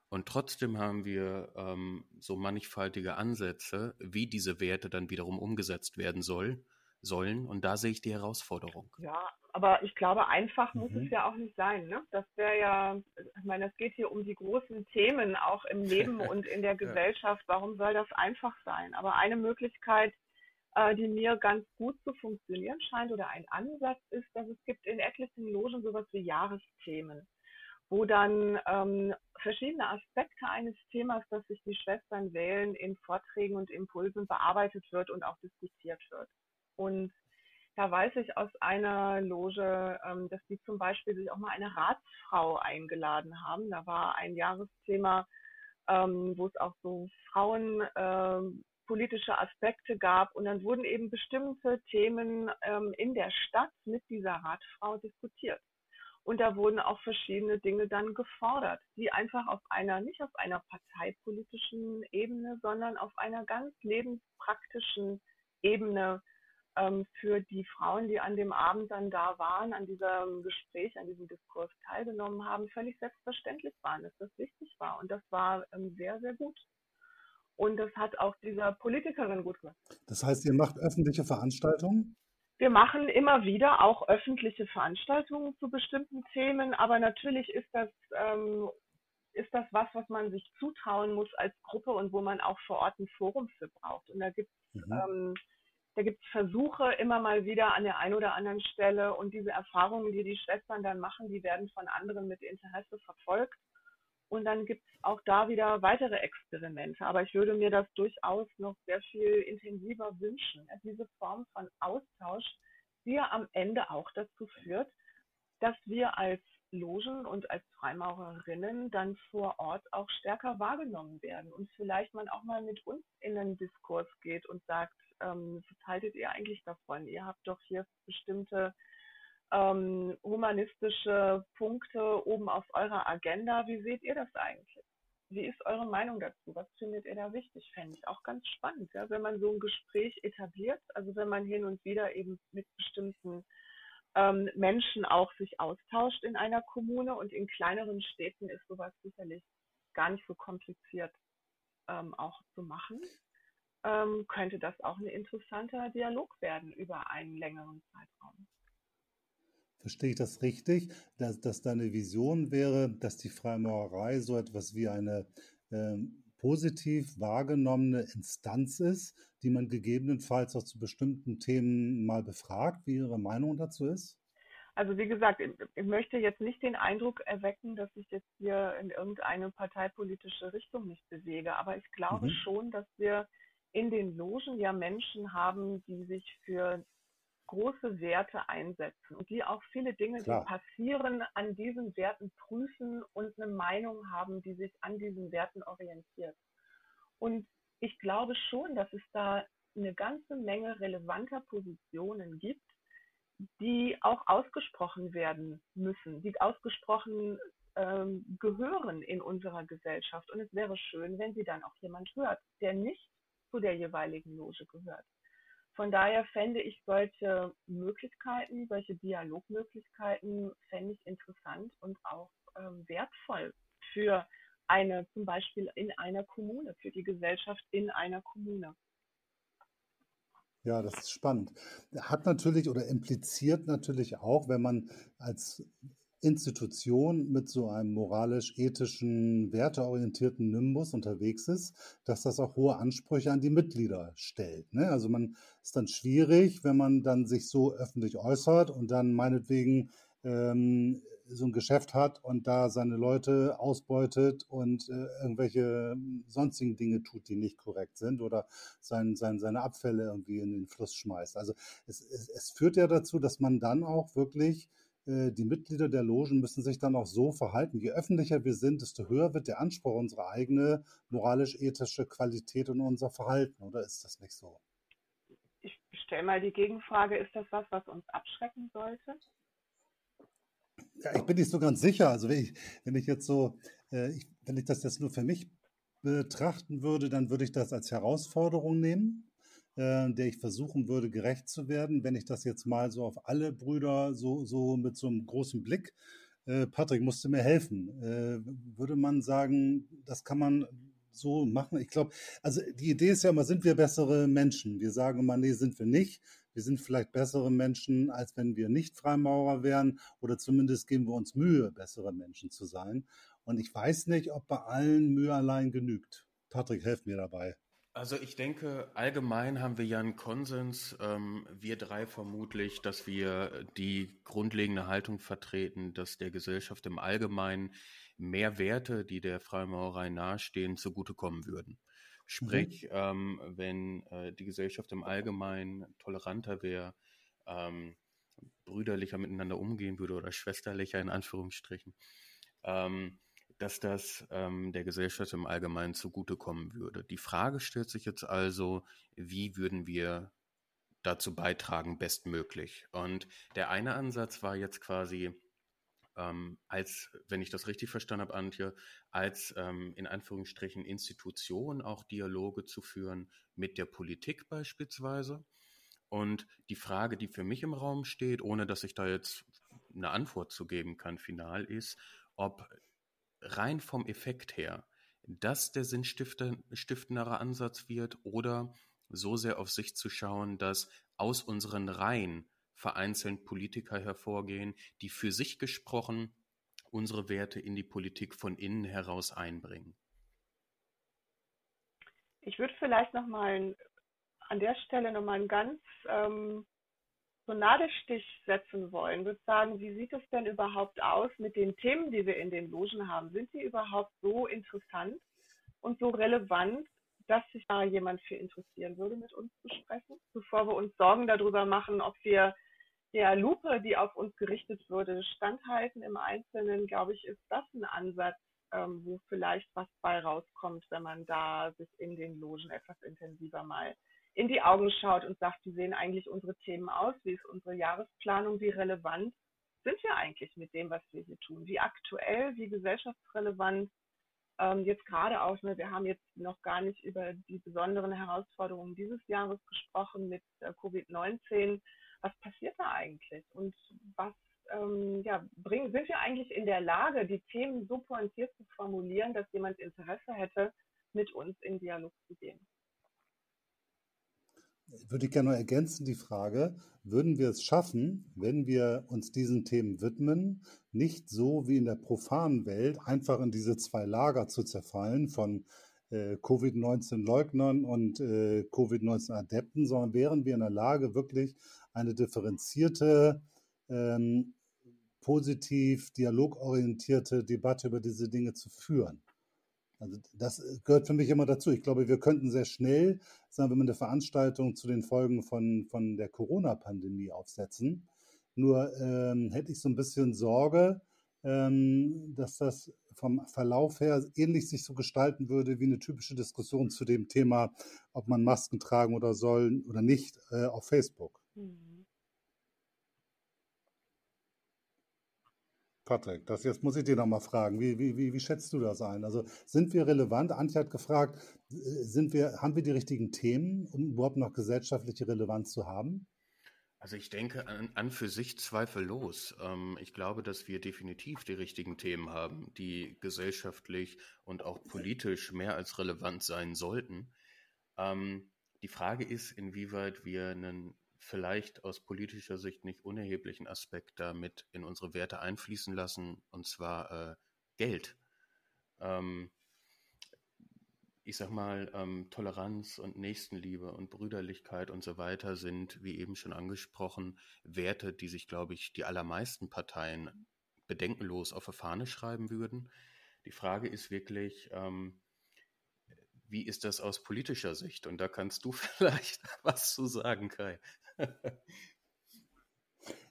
Und trotzdem haben wir ähm, so mannigfaltige Ansätze, wie diese Werte dann wiederum umgesetzt werden soll, sollen. Und da sehe ich die Herausforderung. Ja, aber ich glaube, einfach muss es mhm. ja auch nicht sein. Ne? Das wäre ja, ich meine, es geht hier um die großen Themen auch im Leben und in der Gesellschaft. Warum soll das einfach sein? Aber eine Möglichkeit, äh, die mir ganz gut zu funktionieren scheint oder ein Ansatz ist, dass es gibt in etlichen Logen sowas wie Jahresthemen wo dann ähm, verschiedene Aspekte eines Themas, das sich die Schwestern wählen, in Vorträgen und Impulsen bearbeitet wird und auch diskutiert wird. Und da weiß ich aus einer Loge, ähm, dass die zum Beispiel sich auch mal eine Ratsfrau eingeladen haben. Da war ein Jahresthema, ähm, wo es auch so frauenpolitische ähm, Aspekte gab. Und dann wurden eben bestimmte Themen in der Stadt mit dieser Ratsfrau diskutiert. Und da wurden auch verschiedene Dinge dann gefordert, die einfach auf einer, nicht auf einer parteipolitischen Ebene, sondern auf einer ganz lebenspraktischen Ebene ähm, für die Frauen, die an dem Abend dann da waren, an diesem Gespräch, an diesem Diskurs teilgenommen haben, völlig selbstverständlich waren, dass das wichtig war. Und das war ähm, sehr, sehr gut. Und das hat auch dieser Politikerin gut gemacht. Das heißt, ihr macht öffentliche Veranstaltungen? Wir machen immer wieder auch öffentliche Veranstaltungen zu bestimmten Themen, aber natürlich ist das, ähm, ist das was, was man sich zutrauen muss als Gruppe und wo man auch vor Ort ein Forum für braucht. Und da gibt es mhm. ähm, da gibt's Versuche immer mal wieder an der einen oder anderen Stelle und diese Erfahrungen, die die Schwestern dann machen, die werden von anderen mit Interesse verfolgt. Und dann gibt es auch da wieder weitere Experimente. Aber ich würde mir das durchaus noch sehr viel intensiver wünschen. Diese Form von Austausch, die ja am Ende auch dazu führt, dass wir als Logen und als Freimaurerinnen dann vor Ort auch stärker wahrgenommen werden und vielleicht man auch mal mit uns in einen Diskurs geht und sagt, ähm, was haltet ihr eigentlich davon? Ihr habt doch hier bestimmte ähm, humanistische Punkte oben auf eurer Agenda. Wie seht ihr das eigentlich? Wie ist eure Meinung dazu? Was findet ihr da wichtig? Fände ich auch ganz spannend, ja, wenn man so ein Gespräch etabliert, also wenn man hin und wieder eben mit bestimmten ähm, Menschen auch sich austauscht in einer Kommune und in kleineren Städten ist sowas sicherlich gar nicht so kompliziert ähm, auch zu machen. Ähm, könnte das auch ein interessanter Dialog werden über einen längeren Zeitraum. Verstehe ich das richtig, dass, dass deine Vision wäre, dass die Freimaurerei so etwas wie eine ähm, positiv wahrgenommene Instanz ist, die man gegebenenfalls auch zu bestimmten Themen mal befragt, wie Ihre Meinung dazu ist? Also wie gesagt, ich möchte jetzt nicht den Eindruck erwecken, dass ich jetzt hier in irgendeine parteipolitische Richtung mich bewege, aber ich glaube mhm. schon, dass wir in den Logen ja Menschen haben, die sich für große Werte einsetzen und die auch viele Dinge, Klar. die passieren, an diesen Werten prüfen und eine Meinung haben, die sich an diesen Werten orientiert. Und ich glaube schon, dass es da eine ganze Menge relevanter Positionen gibt, die auch ausgesprochen werden müssen, die ausgesprochen ähm, gehören in unserer Gesellschaft. Und es wäre schön, wenn sie dann auch jemand hört, der nicht zu der jeweiligen Loge gehört. Von daher fände ich solche Möglichkeiten, solche Dialogmöglichkeiten, fände ich interessant und auch ähm, wertvoll für eine, zum Beispiel in einer Kommune, für die Gesellschaft in einer Kommune. Ja, das ist spannend. Hat natürlich oder impliziert natürlich auch, wenn man als Institution mit so einem moralisch-ethischen, werteorientierten Nimbus unterwegs ist, dass das auch hohe Ansprüche an die Mitglieder stellt. Ne? Also man ist dann schwierig, wenn man dann sich so öffentlich äußert und dann meinetwegen ähm, so ein Geschäft hat und da seine Leute ausbeutet und äh, irgendwelche sonstigen Dinge tut, die nicht korrekt sind oder sein, sein, seine Abfälle irgendwie in den Fluss schmeißt. Also es, es, es führt ja dazu, dass man dann auch wirklich die Mitglieder der Logen müssen sich dann auch so verhalten. Je öffentlicher wir sind, desto höher wird der Anspruch unsere eigene moralisch-ethische Qualität und unser Verhalten. Oder ist das nicht so? Ich stelle mal die Gegenfrage, ist das was, was uns abschrecken sollte? Ja, ich bin nicht so ganz sicher. Also wenn ich, wenn ich jetzt so, äh, wenn ich das jetzt nur für mich betrachten würde, dann würde ich das als Herausforderung nehmen, äh, der ich versuchen würde, gerecht zu werden. Wenn ich das jetzt mal so auf alle Brüder so, so mit so einem großen Blick, äh, Patrick musste mir helfen, äh, würde man sagen, das kann man so machen. Ich glaube, also die Idee ist ja immer, sind wir bessere Menschen? Wir sagen immer, nee, sind wir nicht wir sind vielleicht bessere Menschen, als wenn wir nicht Freimaurer wären oder zumindest geben wir uns Mühe, bessere Menschen zu sein. Und ich weiß nicht, ob bei allen Mühe allein genügt. Patrick, helf mir dabei. Also ich denke, allgemein haben wir ja einen Konsens, ähm, wir drei vermutlich, dass wir die grundlegende Haltung vertreten, dass der Gesellschaft im Allgemeinen mehr Werte, die der Freimaurerei nahestehen, zugutekommen würden. Sprich, mhm. ähm, wenn äh, die Gesellschaft im Allgemeinen toleranter wäre, ähm, brüderlicher miteinander umgehen würde oder schwesterlicher in Anführungsstrichen, ähm, dass das ähm, der Gesellschaft im Allgemeinen zugutekommen würde. Die Frage stellt sich jetzt also, wie würden wir dazu beitragen, bestmöglich? Und der eine Ansatz war jetzt quasi, ähm, als, wenn ich das richtig verstanden habe, Antje, als ähm, in Anführungsstrichen Institution auch Dialoge zu führen mit der Politik beispielsweise. Und die Frage, die für mich im Raum steht, ohne dass ich da jetzt eine Antwort zu geben kann, final ist, ob rein vom Effekt her das der sinnstiftendere Ansatz wird oder so sehr auf sich zu schauen, dass aus unseren Reihen vereinzelt Politiker hervorgehen, die für sich gesprochen unsere Werte in die Politik von innen heraus einbringen. Ich würde vielleicht nochmal an der Stelle nochmal einen ganz ähm, so Nadelstich setzen wollen. Würde sagen, wie sieht es denn überhaupt aus mit den Themen, die wir in den Logen haben? Sind sie überhaupt so interessant und so relevant, dass sich da jemand für interessieren würde, mit uns zu sprechen, bevor wir uns Sorgen darüber machen, ob wir der Lupe, die auf uns gerichtet würde, standhalten im Einzelnen, glaube ich, ist das ein Ansatz, ähm, wo vielleicht was bei rauskommt, wenn man da sich in den Logen etwas intensiver mal in die Augen schaut und sagt, wie sehen eigentlich unsere Themen aus, wie ist unsere Jahresplanung, wie relevant sind wir eigentlich mit dem, was wir hier tun, wie aktuell, wie gesellschaftsrelevant. Ähm, jetzt gerade auch, ne, wir haben jetzt noch gar nicht über die besonderen Herausforderungen dieses Jahres gesprochen mit äh, Covid-19 was passiert da eigentlich und was ähm, ja, bringen, sind wir eigentlich in der Lage, die Themen so pointiert zu formulieren, dass jemand Interesse hätte, mit uns in Dialog zu gehen? Würde ich gerne noch ergänzen, die Frage, würden wir es schaffen, wenn wir uns diesen Themen widmen, nicht so wie in der profanen Welt einfach in diese zwei Lager zu zerfallen von äh, Covid-19-Leugnern und äh, Covid-19-Adepten, sondern wären wir in der Lage, wirklich eine differenzierte, ähm, positiv dialogorientierte Debatte über diese Dinge zu führen. Also das gehört für mich immer dazu. Ich glaube, wir könnten sehr schnell, sagen wir mal, eine Veranstaltung zu den Folgen von, von der Corona-Pandemie aufsetzen. Nur ähm, hätte ich so ein bisschen Sorge, ähm, dass das vom Verlauf her ähnlich sich so gestalten würde wie eine typische Diskussion zu dem Thema, ob man Masken tragen oder soll oder nicht äh, auf Facebook. Mhm. Patrick, das jetzt muss ich dir nochmal fragen. Wie, wie, wie, wie schätzt du das ein? Also sind wir relevant? Antje hat gefragt, äh, sind wir, haben wir die richtigen Themen, um überhaupt noch gesellschaftliche Relevanz zu haben? Also ich denke an, an für sich zweifellos. Ähm, ich glaube, dass wir definitiv die richtigen Themen haben, die gesellschaftlich und auch politisch mehr als relevant sein sollten. Ähm, die Frage ist, inwieweit wir einen vielleicht aus politischer Sicht nicht unerheblichen Aspekt damit in unsere Werte einfließen lassen, und zwar äh, Geld. Ähm, ich sag mal, ähm, Toleranz und Nächstenliebe und Brüderlichkeit und so weiter sind, wie eben schon angesprochen, Werte, die sich, glaube ich, die allermeisten Parteien bedenkenlos auf der Fahne schreiben würden. Die Frage ist wirklich, ähm, wie ist das aus politischer Sicht? Und da kannst du vielleicht was zu sagen, Kai.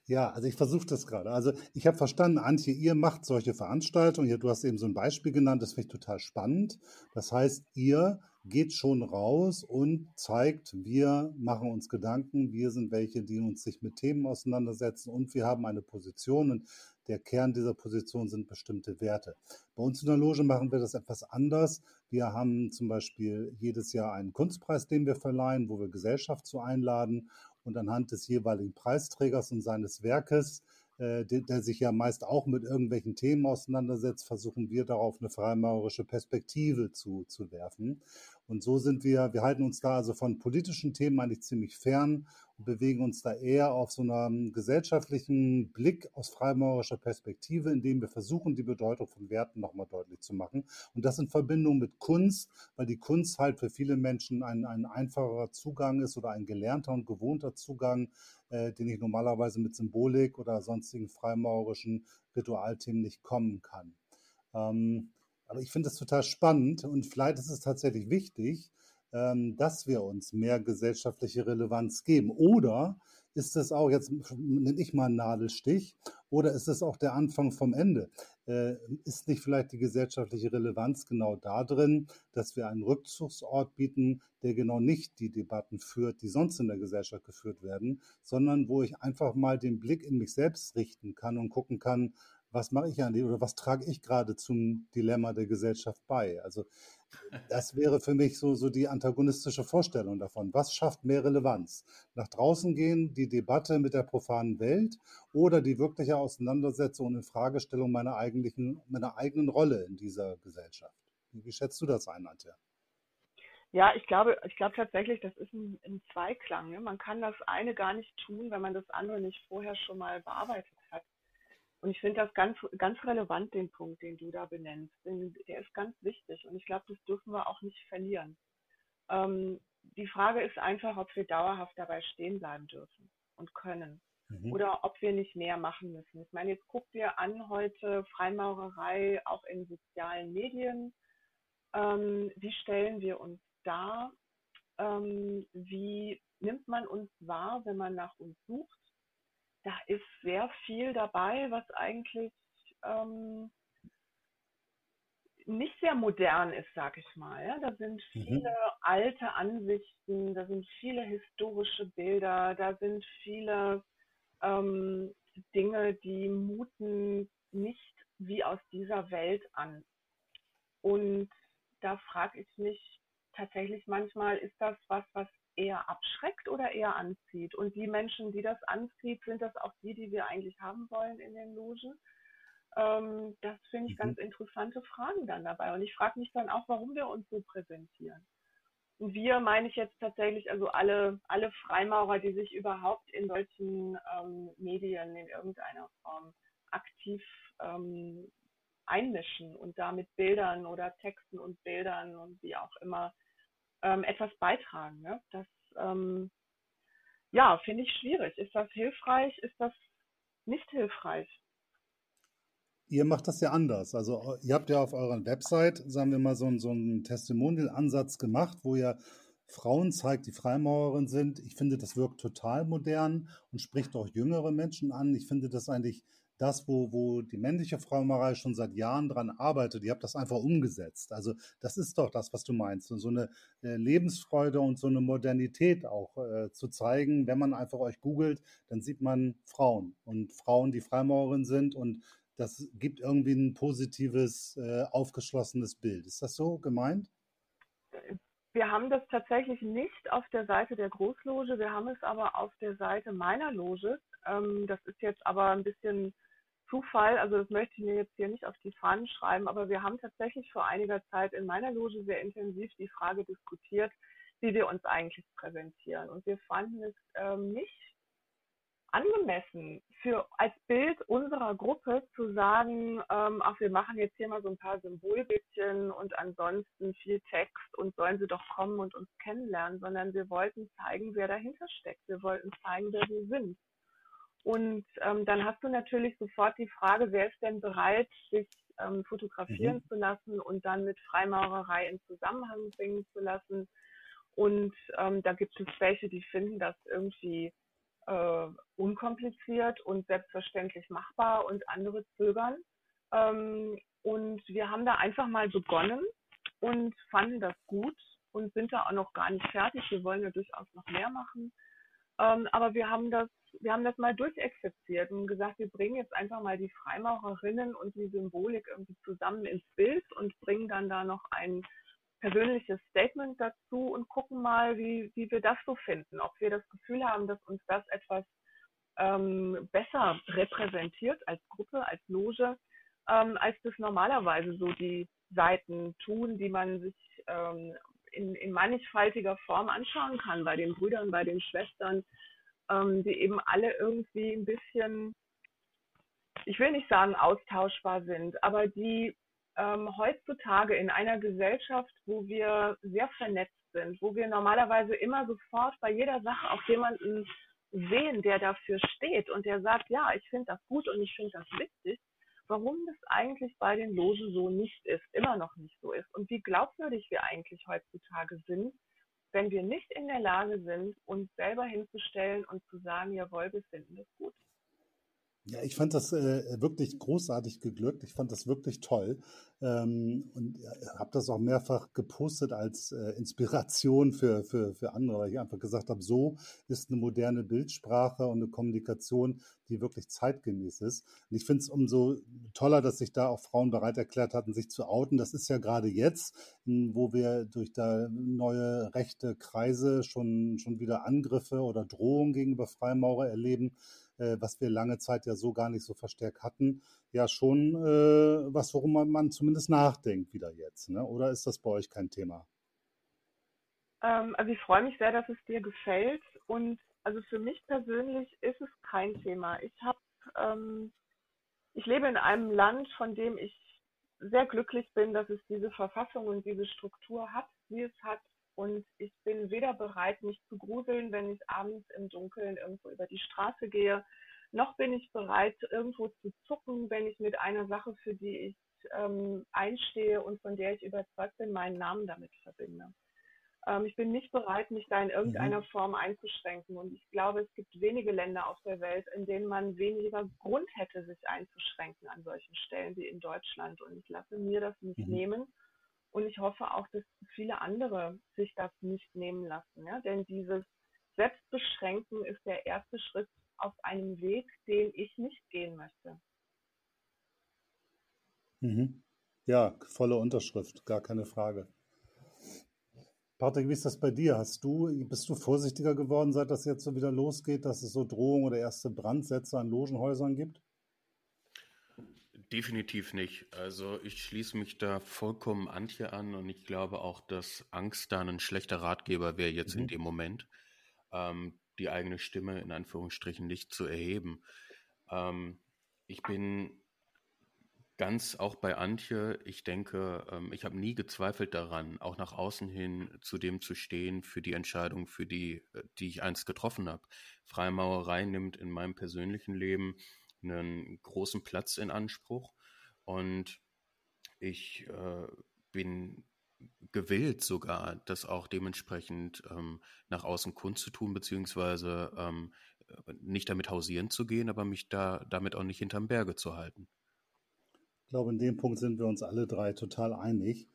Ja, also ich versuche das gerade. Also ich habe verstanden, Antje, ihr macht solche Veranstaltungen. Du hast eben so ein Beispiel genannt, das finde ich total spannend. Das heißt, ihr geht schon raus und zeigt, wir machen uns Gedanken, wir sind welche, die uns sich mit Themen auseinandersetzen und wir haben eine Position und der Kern dieser Position sind bestimmte Werte. Bei uns in der Loge machen wir das etwas anders. Wir haben zum Beispiel jedes Jahr einen Kunstpreis, den wir verleihen, wo wir Gesellschaft zu einladen und anhand des jeweiligen Preisträgers und seines Werkes, äh, der, der, sich ja meist auch mit irgendwelchen Themen auseinandersetzt, versuchen wir darauf eine freimaurerische Perspektive zu, zu werfen. Und so sind wir, wir halten uns da also von politischen Themen eigentlich ziemlich fern und bewegen uns da eher auf so einem gesellschaftlichen Blick aus freimaurerischer Perspektive, indem wir versuchen, die Bedeutung von Werten nochmal deutlich zu machen. Und das in Verbindung mit Kunst, weil die Kunst halt für viele Menschen ein, ein einfacherer Zugang ist oder ein gelernter und gewohnter Zugang, äh, den ich normalerweise mit Symbolik oder sonstigen freimaurischen Ritualthemen nicht kommen kann. Ähm, aber ich finde es total spannend und vielleicht ist es tatsächlich wichtig, ähm, dass wir uns mehr gesellschaftliche Relevanz geben. Oder ist es auch, jetzt nenne ich mal einen Nadelstich, oder ist es auch der Anfang vom Ende? Äh, ist nicht vielleicht die gesellschaftliche Relevanz genau da drin, dass wir einen Rückzugsort bieten, der genau nicht die Debatten führt, die sonst in der Gesellschaft geführt werden, sondern wo ich einfach mal den Blick in mich selbst richten kann und gucken kann, was mache ich an oder was trage ich gerade zum Dilemma der Gesellschaft bei? Also das wäre für mich so, so die antagonistische Vorstellung davon. Was schafft mehr Relevanz? Nach draußen gehen, die Debatte mit der profanen Welt oder die wirkliche Auseinandersetzung und Infragestellung meiner, eigentlichen, meiner eigenen Rolle in dieser Gesellschaft? Wie, schätzt du das ein, Antje? Ja, ich glaube, ich glaube tatsächlich, das ist ein, ein Zweiklang. Ne? Man kann das eine gar nicht tun, wenn man das andere nicht vorher schon mal bearbeitet. Und ich finde das ganz, ganz relevant, den Punkt, den du da benennst. Der ist ganz wichtig und ich glaube, das dürfen wir auch nicht verlieren. Ähm, die Frage ist einfach, ob wir dauerhaft dabei stehen bleiben dürfen und können. Mhm. Oder ob wir nicht mehr machen müssen. Ich meine, jetzt guckt ihr an heute Freimaurerei auch in sozialen Medien. Ähm, wie stellen wir uns dar? Ähm, wie nimmt man uns wahr, wenn man nach uns sucht? Da ist sehr viel dabei, was eigentlich ähm, nicht sehr modern ist, sag ich mal. Ja? Da sind mhm. viele mhm. alte Ansichten, da sind viele historische Bilder, da sind viele ähm, Dinge, die muten nicht wie aus dieser Welt an. Und da frage ich mich tatsächlich manchmal, ist das was, was eher abschreckt oder eher anzieht? Und die Menschen, die das anzieht, sind das auch die, die wir eigentlich haben wollen in den Logen? Ähm, das finde ich mhm. ganz interessante Fragen dann dabei. Und ich frage mich dann auch, warum wir uns so präsentieren. Und wir meine ich jetzt tatsächlich, also alle, alle Freimaurer, die sich überhaupt in solchen ähm, Medien in irgendeiner Form aktiv ähm, einmischen und da mit Bildern oder Texten und Bildern und wie auch immer ähm, etwas beitragen. Ne? Das ähm, ja, finde ich schwierig. Ist das hilfreich? Ist das nicht hilfreich? Ihr macht das ja anders. Also ihr habt ja auf eurer Website, sagen wir mal, so, so einen Testimonial-Ansatz gemacht, wo ihr Frauen zeigt, die Freimaurerin sind. Ich finde, das wirkt total modern und spricht auch jüngere Menschen an. Ich finde das eigentlich das, wo, wo die männliche Frauenmalerei schon seit Jahren dran arbeitet, ihr habt das einfach umgesetzt. Also das ist doch das, was du meinst. Und so eine äh, Lebensfreude und so eine Modernität auch äh, zu zeigen. Wenn man einfach euch googelt, dann sieht man Frauen und Frauen, die Freimaurerin sind und das gibt irgendwie ein positives, äh, aufgeschlossenes Bild. Ist das so gemeint? wir haben das tatsächlich nicht auf der Seite der Großloge, wir haben es aber auf der Seite meiner Loge. Ähm, das ist jetzt aber ein bisschen Zufall, also das möchte ich mir jetzt hier nicht auf die Fahnen schreiben, aber wir haben tatsächlich vor einiger Zeit in meiner Loge sehr intensiv die Frage diskutiert, wie wir uns eigentlich präsentieren. Und wir fanden es ähm, nicht angemessen für als Bild unserer Gruppe zu sagen, ähm, ach, wir machen jetzt hier mal so ein paar Symbolbildchen und ansonsten viel Text und sollen sie doch kommen und uns kennenlernen, sondern wir wollten zeigen, wer dahinter steckt. Wir wollten zeigen, wer wir sind. Und ähm, dann hast du natürlich sofort die Frage, wer ist denn bereit, sich ähm, fotografieren mhm. zu lassen und dann mit Freimaurerei in Zusammenhang bringen zu lassen. Und ähm, da gibt es welche, die finden das irgendwie äh, unkompliziert und selbstverständlich machbar und andere zögern. Ähm, und wir haben da einfach mal begonnen und fanden das gut und sind da auch noch gar nicht fertig. Wir wollen ja durchaus noch mehr machen. Ähm, aber wir haben das, wir haben das mal durchexerziert und gesagt, wir bringen jetzt einfach mal die Freimaurerinnen und die Symbolik irgendwie zusammen ins Bild und bringen dann da noch ein persönliches Statement dazu und gucken mal, wie, wie wir das so finden. Ob wir das Gefühl haben, dass uns das etwas ähm, besser repräsentiert als Gruppe, als Loge, ähm, als das normalerweise so die Seiten tun, die man sich ähm, in, in mannigfaltiger Form anschauen kann, bei den Brüdern, bei den Schwestern, ähm, die eben alle irgendwie ein bisschen, ich will nicht sagen austauschbar sind, aber die ähm, heutzutage in einer Gesellschaft, wo wir sehr vernetzt sind, wo wir normalerweise immer sofort bei jeder Sache auch jemanden sehen, der dafür steht und der sagt, ja, ich finde das gut und ich finde das wichtig, warum das eigentlich bei den Logen so nicht ist, immer noch nicht so ist und wie glaubwürdig wir eigentlich heutzutage sind, wenn wir nicht in der Lage sind, uns selber hinzustellen und zu sagen, jawohl, wir finden das gut. Ja, ich fand das äh, wirklich großartig geglückt. Ich fand das wirklich toll ähm, und habe das auch mehrfach gepostet als äh, Inspiration für, für, für andere, weil ich einfach gesagt habe, so ist eine moderne Bildsprache und eine Kommunikation, die wirklich zeitgemäß ist. Und ich finde es umso toller, dass sich da auch Frauen bereit erklärt hatten, sich zu outen. Das ist ja gerade jetzt, wo wir durch da neue rechte Kreise schon, schon wieder Angriffe oder Drohungen gegenüber Freimaurer erleben äh, was wir lange Zeit ja so gar nicht so verstärkt hatten, ja schon äh, was, worum man, man, zumindest nachdenkt wieder jetzt. Ne? Oder ist das bei euch kein Thema? Ähm, also ich freue mich sehr, dass es dir gefällt. Und also für mich persönlich ist es kein Thema. Ich habe, ähm, ich lebe in einem Land, von dem ich sehr glücklich bin, dass es diese Verfassung und diese Struktur hat, wie es hat. Und ich bin weder bereit, mich zu gruseln, wenn ich abends im Dunkeln irgendwo über die Straße gehe, noch bin ich bereit, irgendwo zu zucken, wenn ich mit einer Sache, für die ich ähm, einstehe und von der ich überzeugt bin, meinen Namen damit verbinde. Ähm, ich bin nicht bereit, mich da in irgendeiner mhm. Form einzuschränken. Und ich glaube, es gibt wenige Länder auf der Welt, in denen man weniger Grund hätte, sich einzuschränken an solchen Stellen wie in Deutschland. Und ich lasse mir das nicht mhm. nehmen und ich hoffe auch, dass viele andere sich das nicht nehmen lassen. Ja? Denn dieses Selbstbeschränken ist der erste Schritt auf einem Weg, den ich nicht gehen möchte. Mhm. Ja, volle Unterschrift, gar keine Frage. Patrick, wie ist das bei dir? Hast du, bist du vorsichtiger geworden, seit das jetzt so wieder losgeht, dass es so Drohungen oder erste Brandsätze an Logenhäusern gibt? Definitiv nicht. Also ich schließe mich da vollkommen Antje an und ich glaube auch, dass Angst da ein schlechter Ratgeber wäre jetzt mhm. in dem Moment, ähm, die eigene Stimme in Anführungsstrichen nicht zu erheben. Ähm, ich bin ganz auch bei Antje. Ich denke, ähm, ich habe nie gezweifelt daran, auch nach außen hin zu dem zu stehen für die Entscheidung, für die, äh, die ich einst getroffen habe. Freimaurerei nimmt in meinem persönlichen Leben einen großen Platz in Anspruch und ich äh, bin gewillt sogar, das auch dementsprechend ähm, nach außen kundzutun, beziehungsweise ähm, nicht damit hausieren zu gehen, aber mich da damit auch nicht hinterm Berge zu halten. Ich glaube, in dem Punkt sind wir uns alle drei total einig.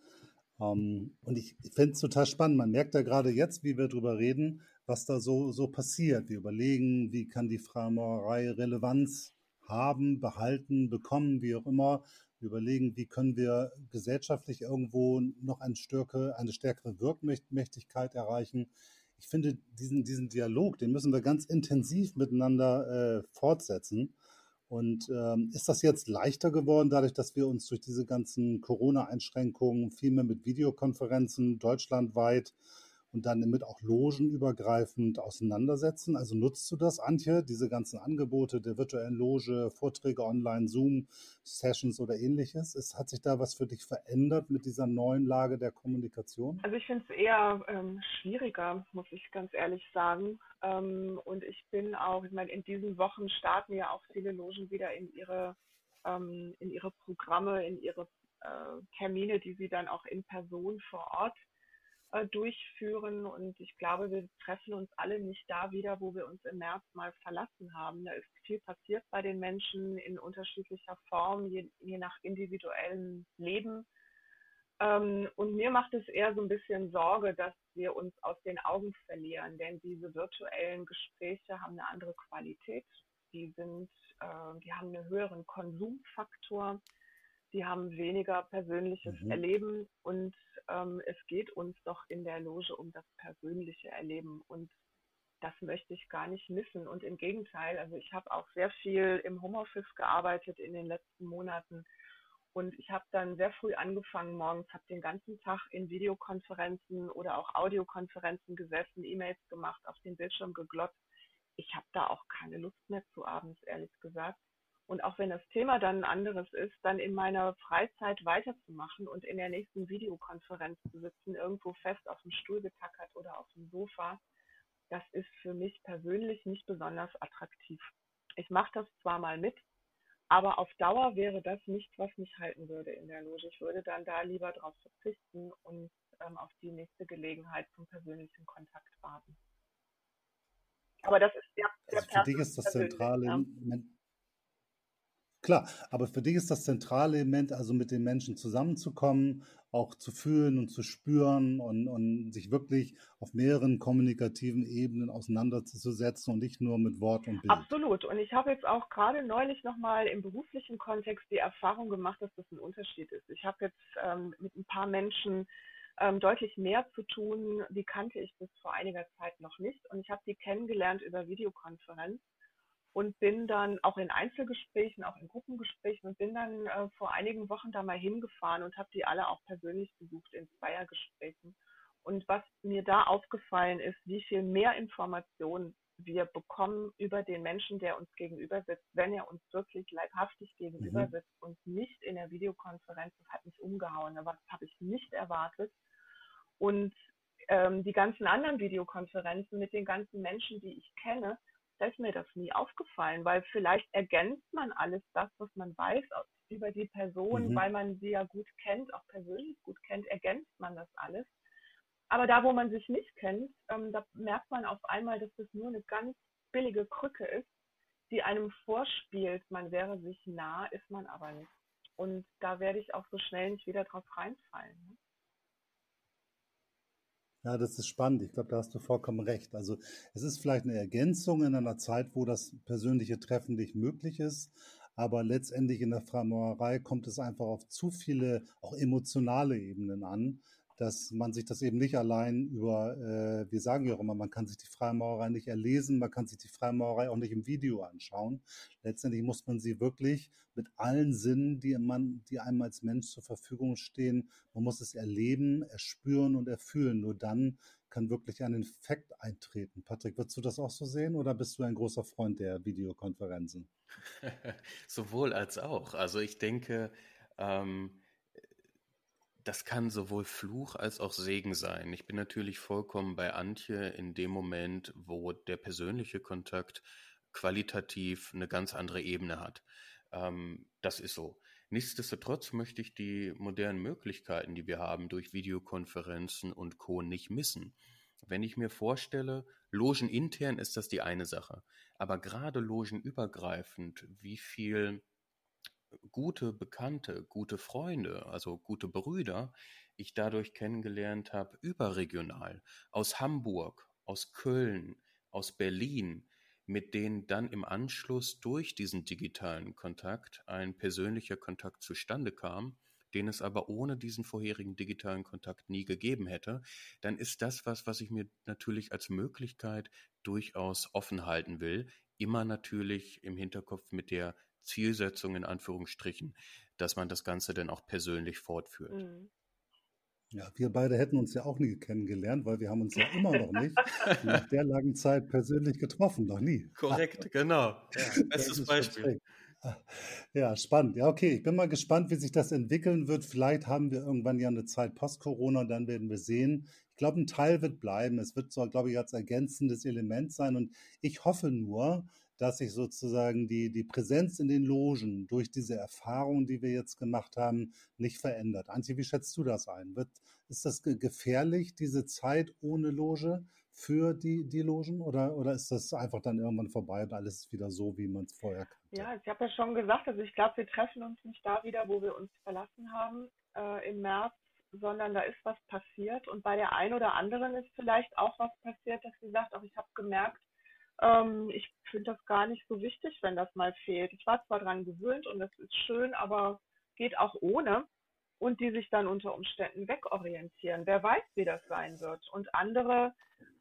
Ähm, und ich finde es total spannend. Man merkt ja gerade jetzt, wie wir darüber reden, was da so, so passiert. Wir überlegen, wie kann die Freimaurerei Relevanz haben, behalten, bekommen, wie auch immer. Wir überlegen, wie können wir gesellschaftlich irgendwo noch eine, Stärke, eine stärkere Wirkmächtigkeit erreichen. Ich finde, diesen, diesen Dialog, den müssen wir ganz intensiv miteinander äh, fortsetzen. Und ähm, ist das jetzt leichter geworden, dadurch, dass wir uns durch diese ganzen Corona-Einschränkungen viel mehr mit Videokonferenzen deutschlandweit und dann mit auch logenübergreifend auseinandersetzen. Also nutzt du das, Antje, diese ganzen Angebote der virtuellen Loge, Vorträge online, Zoom-Sessions oder ähnliches? Ist, hat sich da was für dich verändert mit dieser neuen Lage der Kommunikation? Also ich finde es eher ähm, schwieriger, muss ich ganz ehrlich sagen. Ähm, und ich bin auch, ich meine, in diesen Wochen starten ja auch viele Logen wieder in ihre, ähm, in ihre Programme, in ihre äh, Termine, die sie dann auch in Person vor Ort äh, durchführen. Und ich glaube, wir treffen uns alle nicht da wieder, wo wir uns im März mal verlassen haben. Da ist viel passiert bei den Menschen in unterschiedlicher Form, je, je nach individuellem Leben. Ähm, und mir macht es eher so ein bisschen Sorge, dass wir uns aus den Augen verlieren, denn diese virtuellen Gespräche haben eine andere Qualität. Die sind, äh, die haben einen höheren Konsumfaktor die haben weniger persönliches mhm. Erleben und ähm, es geht uns doch in der Loge um das persönliche Erleben und das möchte ich gar nicht missen. Und im Gegenteil, also ich habe auch sehr viel im Homeoffice gearbeitet in den letzten Monaten. Und ich habe dann sehr früh angefangen morgens, habe den ganzen Tag in Videokonferenzen oder auch Audiokonferenzen gesessen, E-Mails gemacht, auf den Bildschirm geglotzt. Ich habe da auch keine Lust mehr zu abends, ehrlich gesagt und auch wenn das Thema dann ein anderes ist, dann in meiner Freizeit weiterzumachen und in der nächsten Videokonferenz zu sitzen, irgendwo fest auf dem Stuhl getackert oder auf dem Sofa, das ist für mich persönlich nicht besonders attraktiv. Ich mache das zwar mal mit, aber auf Dauer wäre das nichts, was mich halten würde in der Loge. Ich würde dann da lieber darauf verzichten und ähm, auf die nächste Gelegenheit zum persönlichen Kontakt warten. Aber das ist ja. Also für dich ist das zentrale ja. Klar, aber für dich ist das zentrale Element, also mit den Menschen zusammenzukommen, auch zu fühlen und zu spüren und, und sich wirklich auf mehreren kommunikativen Ebenen auseinanderzusetzen und nicht nur mit Wort und Bild. Absolut. Und ich habe jetzt auch gerade neulich nochmal im beruflichen Kontext die Erfahrung gemacht, dass das ein Unterschied ist. Ich habe jetzt ähm, mit ein paar Menschen ähm, deutlich mehr zu tun, die kannte ich bis vor einiger Zeit noch nicht. Und ich habe die kennengelernt über Videokonferenz und bin dann auch in Einzelgesprächen, auch in Gruppengesprächen und bin dann äh, vor einigen Wochen da mal hingefahren und habe die alle auch persönlich besucht in Zweiergesprächen. Und was mir da aufgefallen ist, wie viel mehr Informationen wir bekommen über den Menschen, der uns gegenüber sitzt, wenn er uns wirklich leibhaftig gegenüber mhm. sitzt und nicht in der Videokonferenz. Das hat mich umgehauen, aber das habe ich nicht erwartet. Und ähm, die ganzen anderen Videokonferenzen mit den ganzen Menschen, die ich kenne, da ist mir das nie aufgefallen, weil vielleicht ergänzt man alles das, was man weiß über die Person, mhm. weil man sie ja gut kennt, auch persönlich gut kennt, ergänzt man das alles. Aber da, wo man sich nicht kennt, ähm, da merkt man auf einmal, dass das nur eine ganz billige Krücke ist, die einem vorspielt, man wäre sich nah, ist man aber nicht. Und da werde ich auch so schnell nicht wieder drauf reinfallen. Ja, das ist spannend. Ich glaube, da hast du vollkommen recht. Also es ist vielleicht eine Ergänzung in einer Zeit, wo das persönliche Treffen nicht möglich ist. Aber letztendlich in der Freimaurerei kommt es einfach auf zu viele, auch emotionale Ebenen an, dass man sich das eben nicht allein über, äh, wir sagen ja auch immer, man kann sich die Freimaurerei nicht erlesen, man kann sich die Freimaurerei auch nicht im Video anschauen. Letztendlich muss man sie wirklich mit allen Sinnen, die, man, die einem als Mensch zur Verfügung stehen, man muss es erleben, erspüren und erfühlen. Nur dann kann wirklich ein Effekt eintreten. Patrick, würdest du das auch so sehen oder bist du ein großer Freund der Videokonferenzen? Sowohl als auch. Also ich denke, ähm, das kann sowohl Fluch als auch Segen sein. Ich bin natürlich vollkommen bei Antje in dem Moment, wo der persönliche Kontakt qualitativ eine ganz andere Ebene hat. Ähm, das ist so. Nichtsdestotrotz möchte ich die modernen Möglichkeiten, die wir haben durch Videokonferenzen und Co. nicht missen. Wenn ich mir vorstelle, logenintern ist das die eine Sache, aber gerade logenübergreifend, wie viel gute Bekannte, gute Freunde, also gute Brüder, ich dadurch kennengelernt habe, überregional, aus Hamburg, aus Köln, aus Berlin, mit denen dann im Anschluss durch diesen digitalen Kontakt ein persönlicher Kontakt zustande kam, den es aber ohne diesen vorherigen digitalen Kontakt nie gegeben hätte, dann ist das was, was ich mir natürlich als Möglichkeit durchaus offen halten will, immer natürlich im Hinterkopf mit der Zielsetzung in Anführungsstrichen, dass man das Ganze dann auch persönlich fortführt. Mhm. Ja, wir beide hätten uns ja auch nie kennengelernt, weil wir haben uns ja immer noch nicht nach der langen Zeit persönlich getroffen, noch nie. Korrekt, genau. Ja, bestes Beispiel. Ja, spannend. Ja, okay. Ich bin mal gespannt, wie sich das entwickeln wird. Vielleicht haben wir irgendwann ja eine Zeit post-Corona und dann werden wir sehen. Ich glaube, ein Teil wird bleiben. Es wird so, glaube ich, als ergänzendes Element sein. Und ich hoffe nur, dass sich sozusagen die, die Präsenz in den Logen durch diese Erfahrung, die wir jetzt gemacht haben, nicht verändert. Antje, wie schätzt du das ein? Wird, ist das gefährlich, diese Zeit ohne Loge für die, die Logen oder, oder ist das einfach dann irgendwann vorbei und alles wieder so, wie man es vorher kannte? Ja, ich habe ja schon gesagt, also ich glaube, wir treffen uns nicht da wieder, wo wir uns verlassen haben äh, im März, sondern da ist was passiert und bei der einen oder anderen ist vielleicht auch was passiert, dass sie sagt, auch ich habe gemerkt, ähm, ich finde das gar nicht so wichtig, wenn das mal fehlt. Ich war zwar dran gewöhnt und das ist schön, aber geht auch ohne. Und die sich dann unter Umständen wegorientieren. Wer weiß, wie das sein wird. Und andere,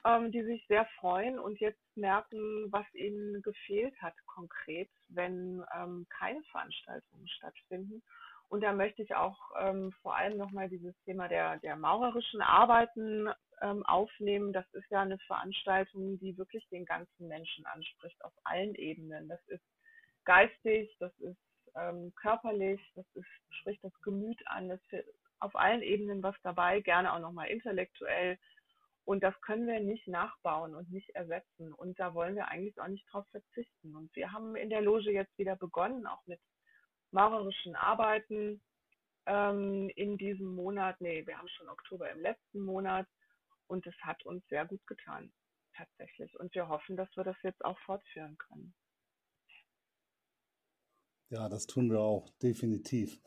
ähm, die sich sehr freuen und jetzt merken, was ihnen gefehlt hat konkret, wenn ähm, keine Veranstaltungen stattfinden. Und da möchte ich auch ähm, vor allem nochmal dieses Thema der, der maurerischen Arbeiten ähm, aufnehmen. Das ist ja eine Veranstaltung, die wirklich den ganzen Menschen anspricht, auf allen Ebenen. Das ist geistig, das ist ähm, körperlich, das ist, spricht das Gemüt an, das ist auf allen Ebenen was dabei, gerne auch nochmal intellektuell. Und das können wir nicht nachbauen und nicht ersetzen. Und da wollen wir eigentlich auch nicht drauf verzichten. Und wir haben in der Loge jetzt wieder begonnen, auch mit maurerischen Arbeiten ähm, in diesem Monat. Nee, wir haben schon Oktober im letzten Monat. Und es hat uns sehr gut getan, tatsächlich. Und wir hoffen, dass wir das jetzt auch fortführen können. Ja, das tun wir auch, definitiv.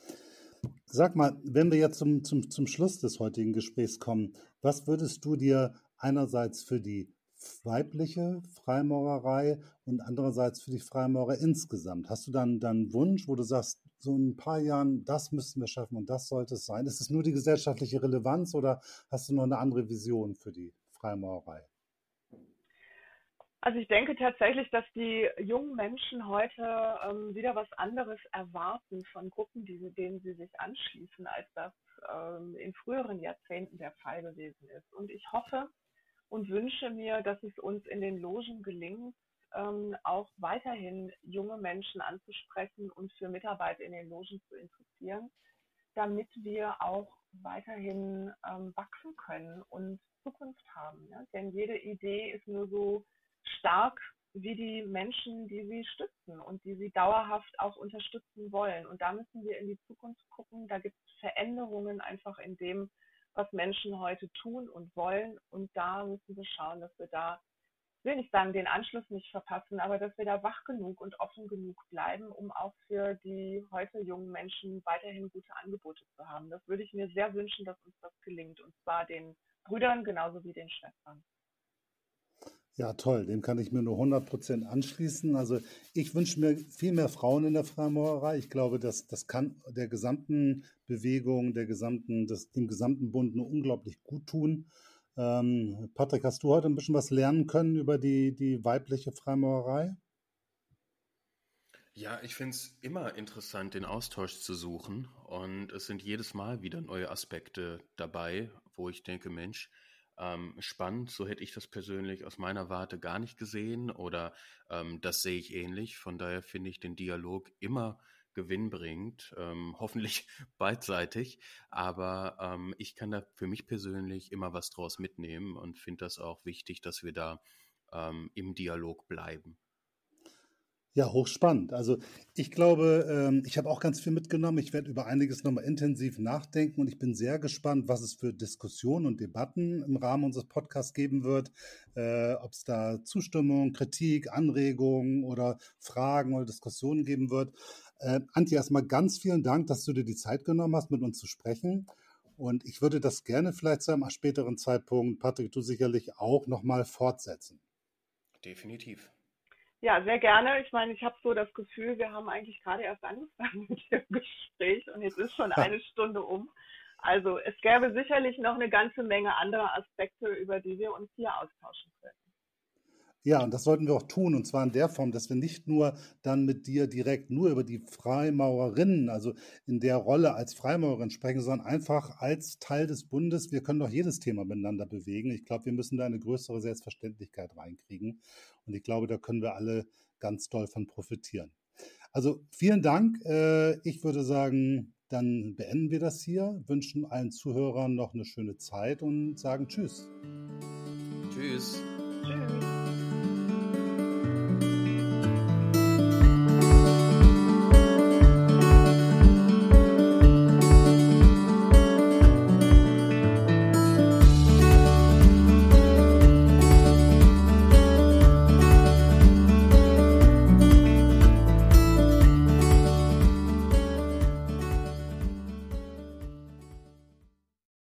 Sag mal, wenn wir jetzt zum, zum, zum Schluss des heutigen Gesprächs kommen, was würdest du dir einerseits für die weibliche Freimaurerei und andererseits für die Freimaurer insgesamt? Hast du dann, dann einen Wunsch, wo du sagst, so in ein paar Jahren, das müssten wir schaffen und das sollte es sein? Ist es nur die gesellschaftliche Relevanz oder hast du noch eine andere Vision für die Freimaurerei? Also ich denke tatsächlich, dass die jungen Menschen heute ähm, wieder was anderes erwarten von Gruppen, die, denen sie sich anschließen, als das ähm, in früheren Jahrzehnten der Fall gewesen ist. Und ich hoffe und wünsche mir, dass es uns in den Logen gelingt, ähm, auch weiterhin junge Menschen anzusprechen und für Mitarbeit in den Logen zu interessieren, damit wir auch weiterhin ähm, wachsen können und Zukunft haben. Ja? Denn jede Idee ist nur so stark wie die Menschen, die sie stützen und die sie dauerhaft auch unterstützen wollen. Und da müssen wir in die Zukunft gucken. Da gibt es Veränderungen einfach in dem, was Menschen heute tun und wollen. Und da müssen wir schauen, dass wir da ich will nicht sagen, den Anschluss nicht verpassen, aber dass wir da wach genug und offen genug bleiben, um auch für die heute jungen Menschen weiterhin gute Angebote zu haben. Das würde ich mir sehr wünschen, dass uns das gelingt, und zwar den Brüdern genauso wie den Schwestern. Ja, toll. Dem kann ich mir nur 100 Prozent anschließen. Also ich wünsche mir viel mehr Frauen in der Freimaurerei. Ich glaube, dass das kann der gesamten Bewegung, der gesamten, das, dem gesamten Bund nur unglaublich gut tun. Ähm, Patrick, hast du heute ein bisschen was lernen können über die, die weibliche Freimaurerei? Ja, ich finde es immer interessant, den Austausch zu suchen. Und es sind jedes Mal wieder neue Aspekte dabei, wo ich denke, Mensch, ähm, spannend, so hätte ich das persönlich aus meiner Warte gar nicht gesehen oder ähm, das sehe ich ähnlich. Von daher finde ich den Dialog immer Gewinn bringt, ähm, hoffentlich beidseitig. Aber ähm, ich kann da für mich persönlich immer was draus mitnehmen und finde das auch wichtig, dass wir da ähm, im Dialog bleiben. Ja, hochspannend. Also ich glaube, ähm, ich habe auch ganz viel mitgenommen. Ich werde über einiges nochmal intensiv nachdenken und ich bin sehr gespannt, was es für Diskussionen und Debatten im Rahmen unseres Podcasts geben wird. Äh, Ob es da Zustimmung, Kritik, Anregungen oder Fragen oder Diskussionen geben wird. Äh, Antje, erstmal ganz vielen Dank, dass du dir die Zeit genommen hast, mit uns zu sprechen. Und ich würde das gerne vielleicht zu einem späteren Zeitpunkt, Patrick, du sicherlich auch nochmal fortsetzen. Definitiv. Ja, sehr gerne. Ich meine, ich habe so das Gefühl, wir haben eigentlich gerade erst angefangen mit dem Gespräch und jetzt ist schon eine Stunde um. Also es gäbe sicherlich noch eine ganze Menge anderer Aspekte, über die wir uns hier austauschen können. Ja, und das sollten wir auch tun, und zwar in der Form, dass wir nicht nur dann mit dir direkt nur über die Freimaurerinnen, also in der Rolle als Freimaurerin sprechen, sondern einfach als Teil des Bundes. Wir können doch jedes Thema miteinander bewegen. Ich glaube, wir müssen da eine größere Selbstverständlichkeit reinkriegen. Und ich glaube, da können wir alle ganz doll von profitieren. Also vielen Dank. Äh, ich würde sagen, dann beenden wir das hier, wünschen allen Zuhörern noch eine schöne Zeit und sagen Tschüss. Tschüss. Tschüss.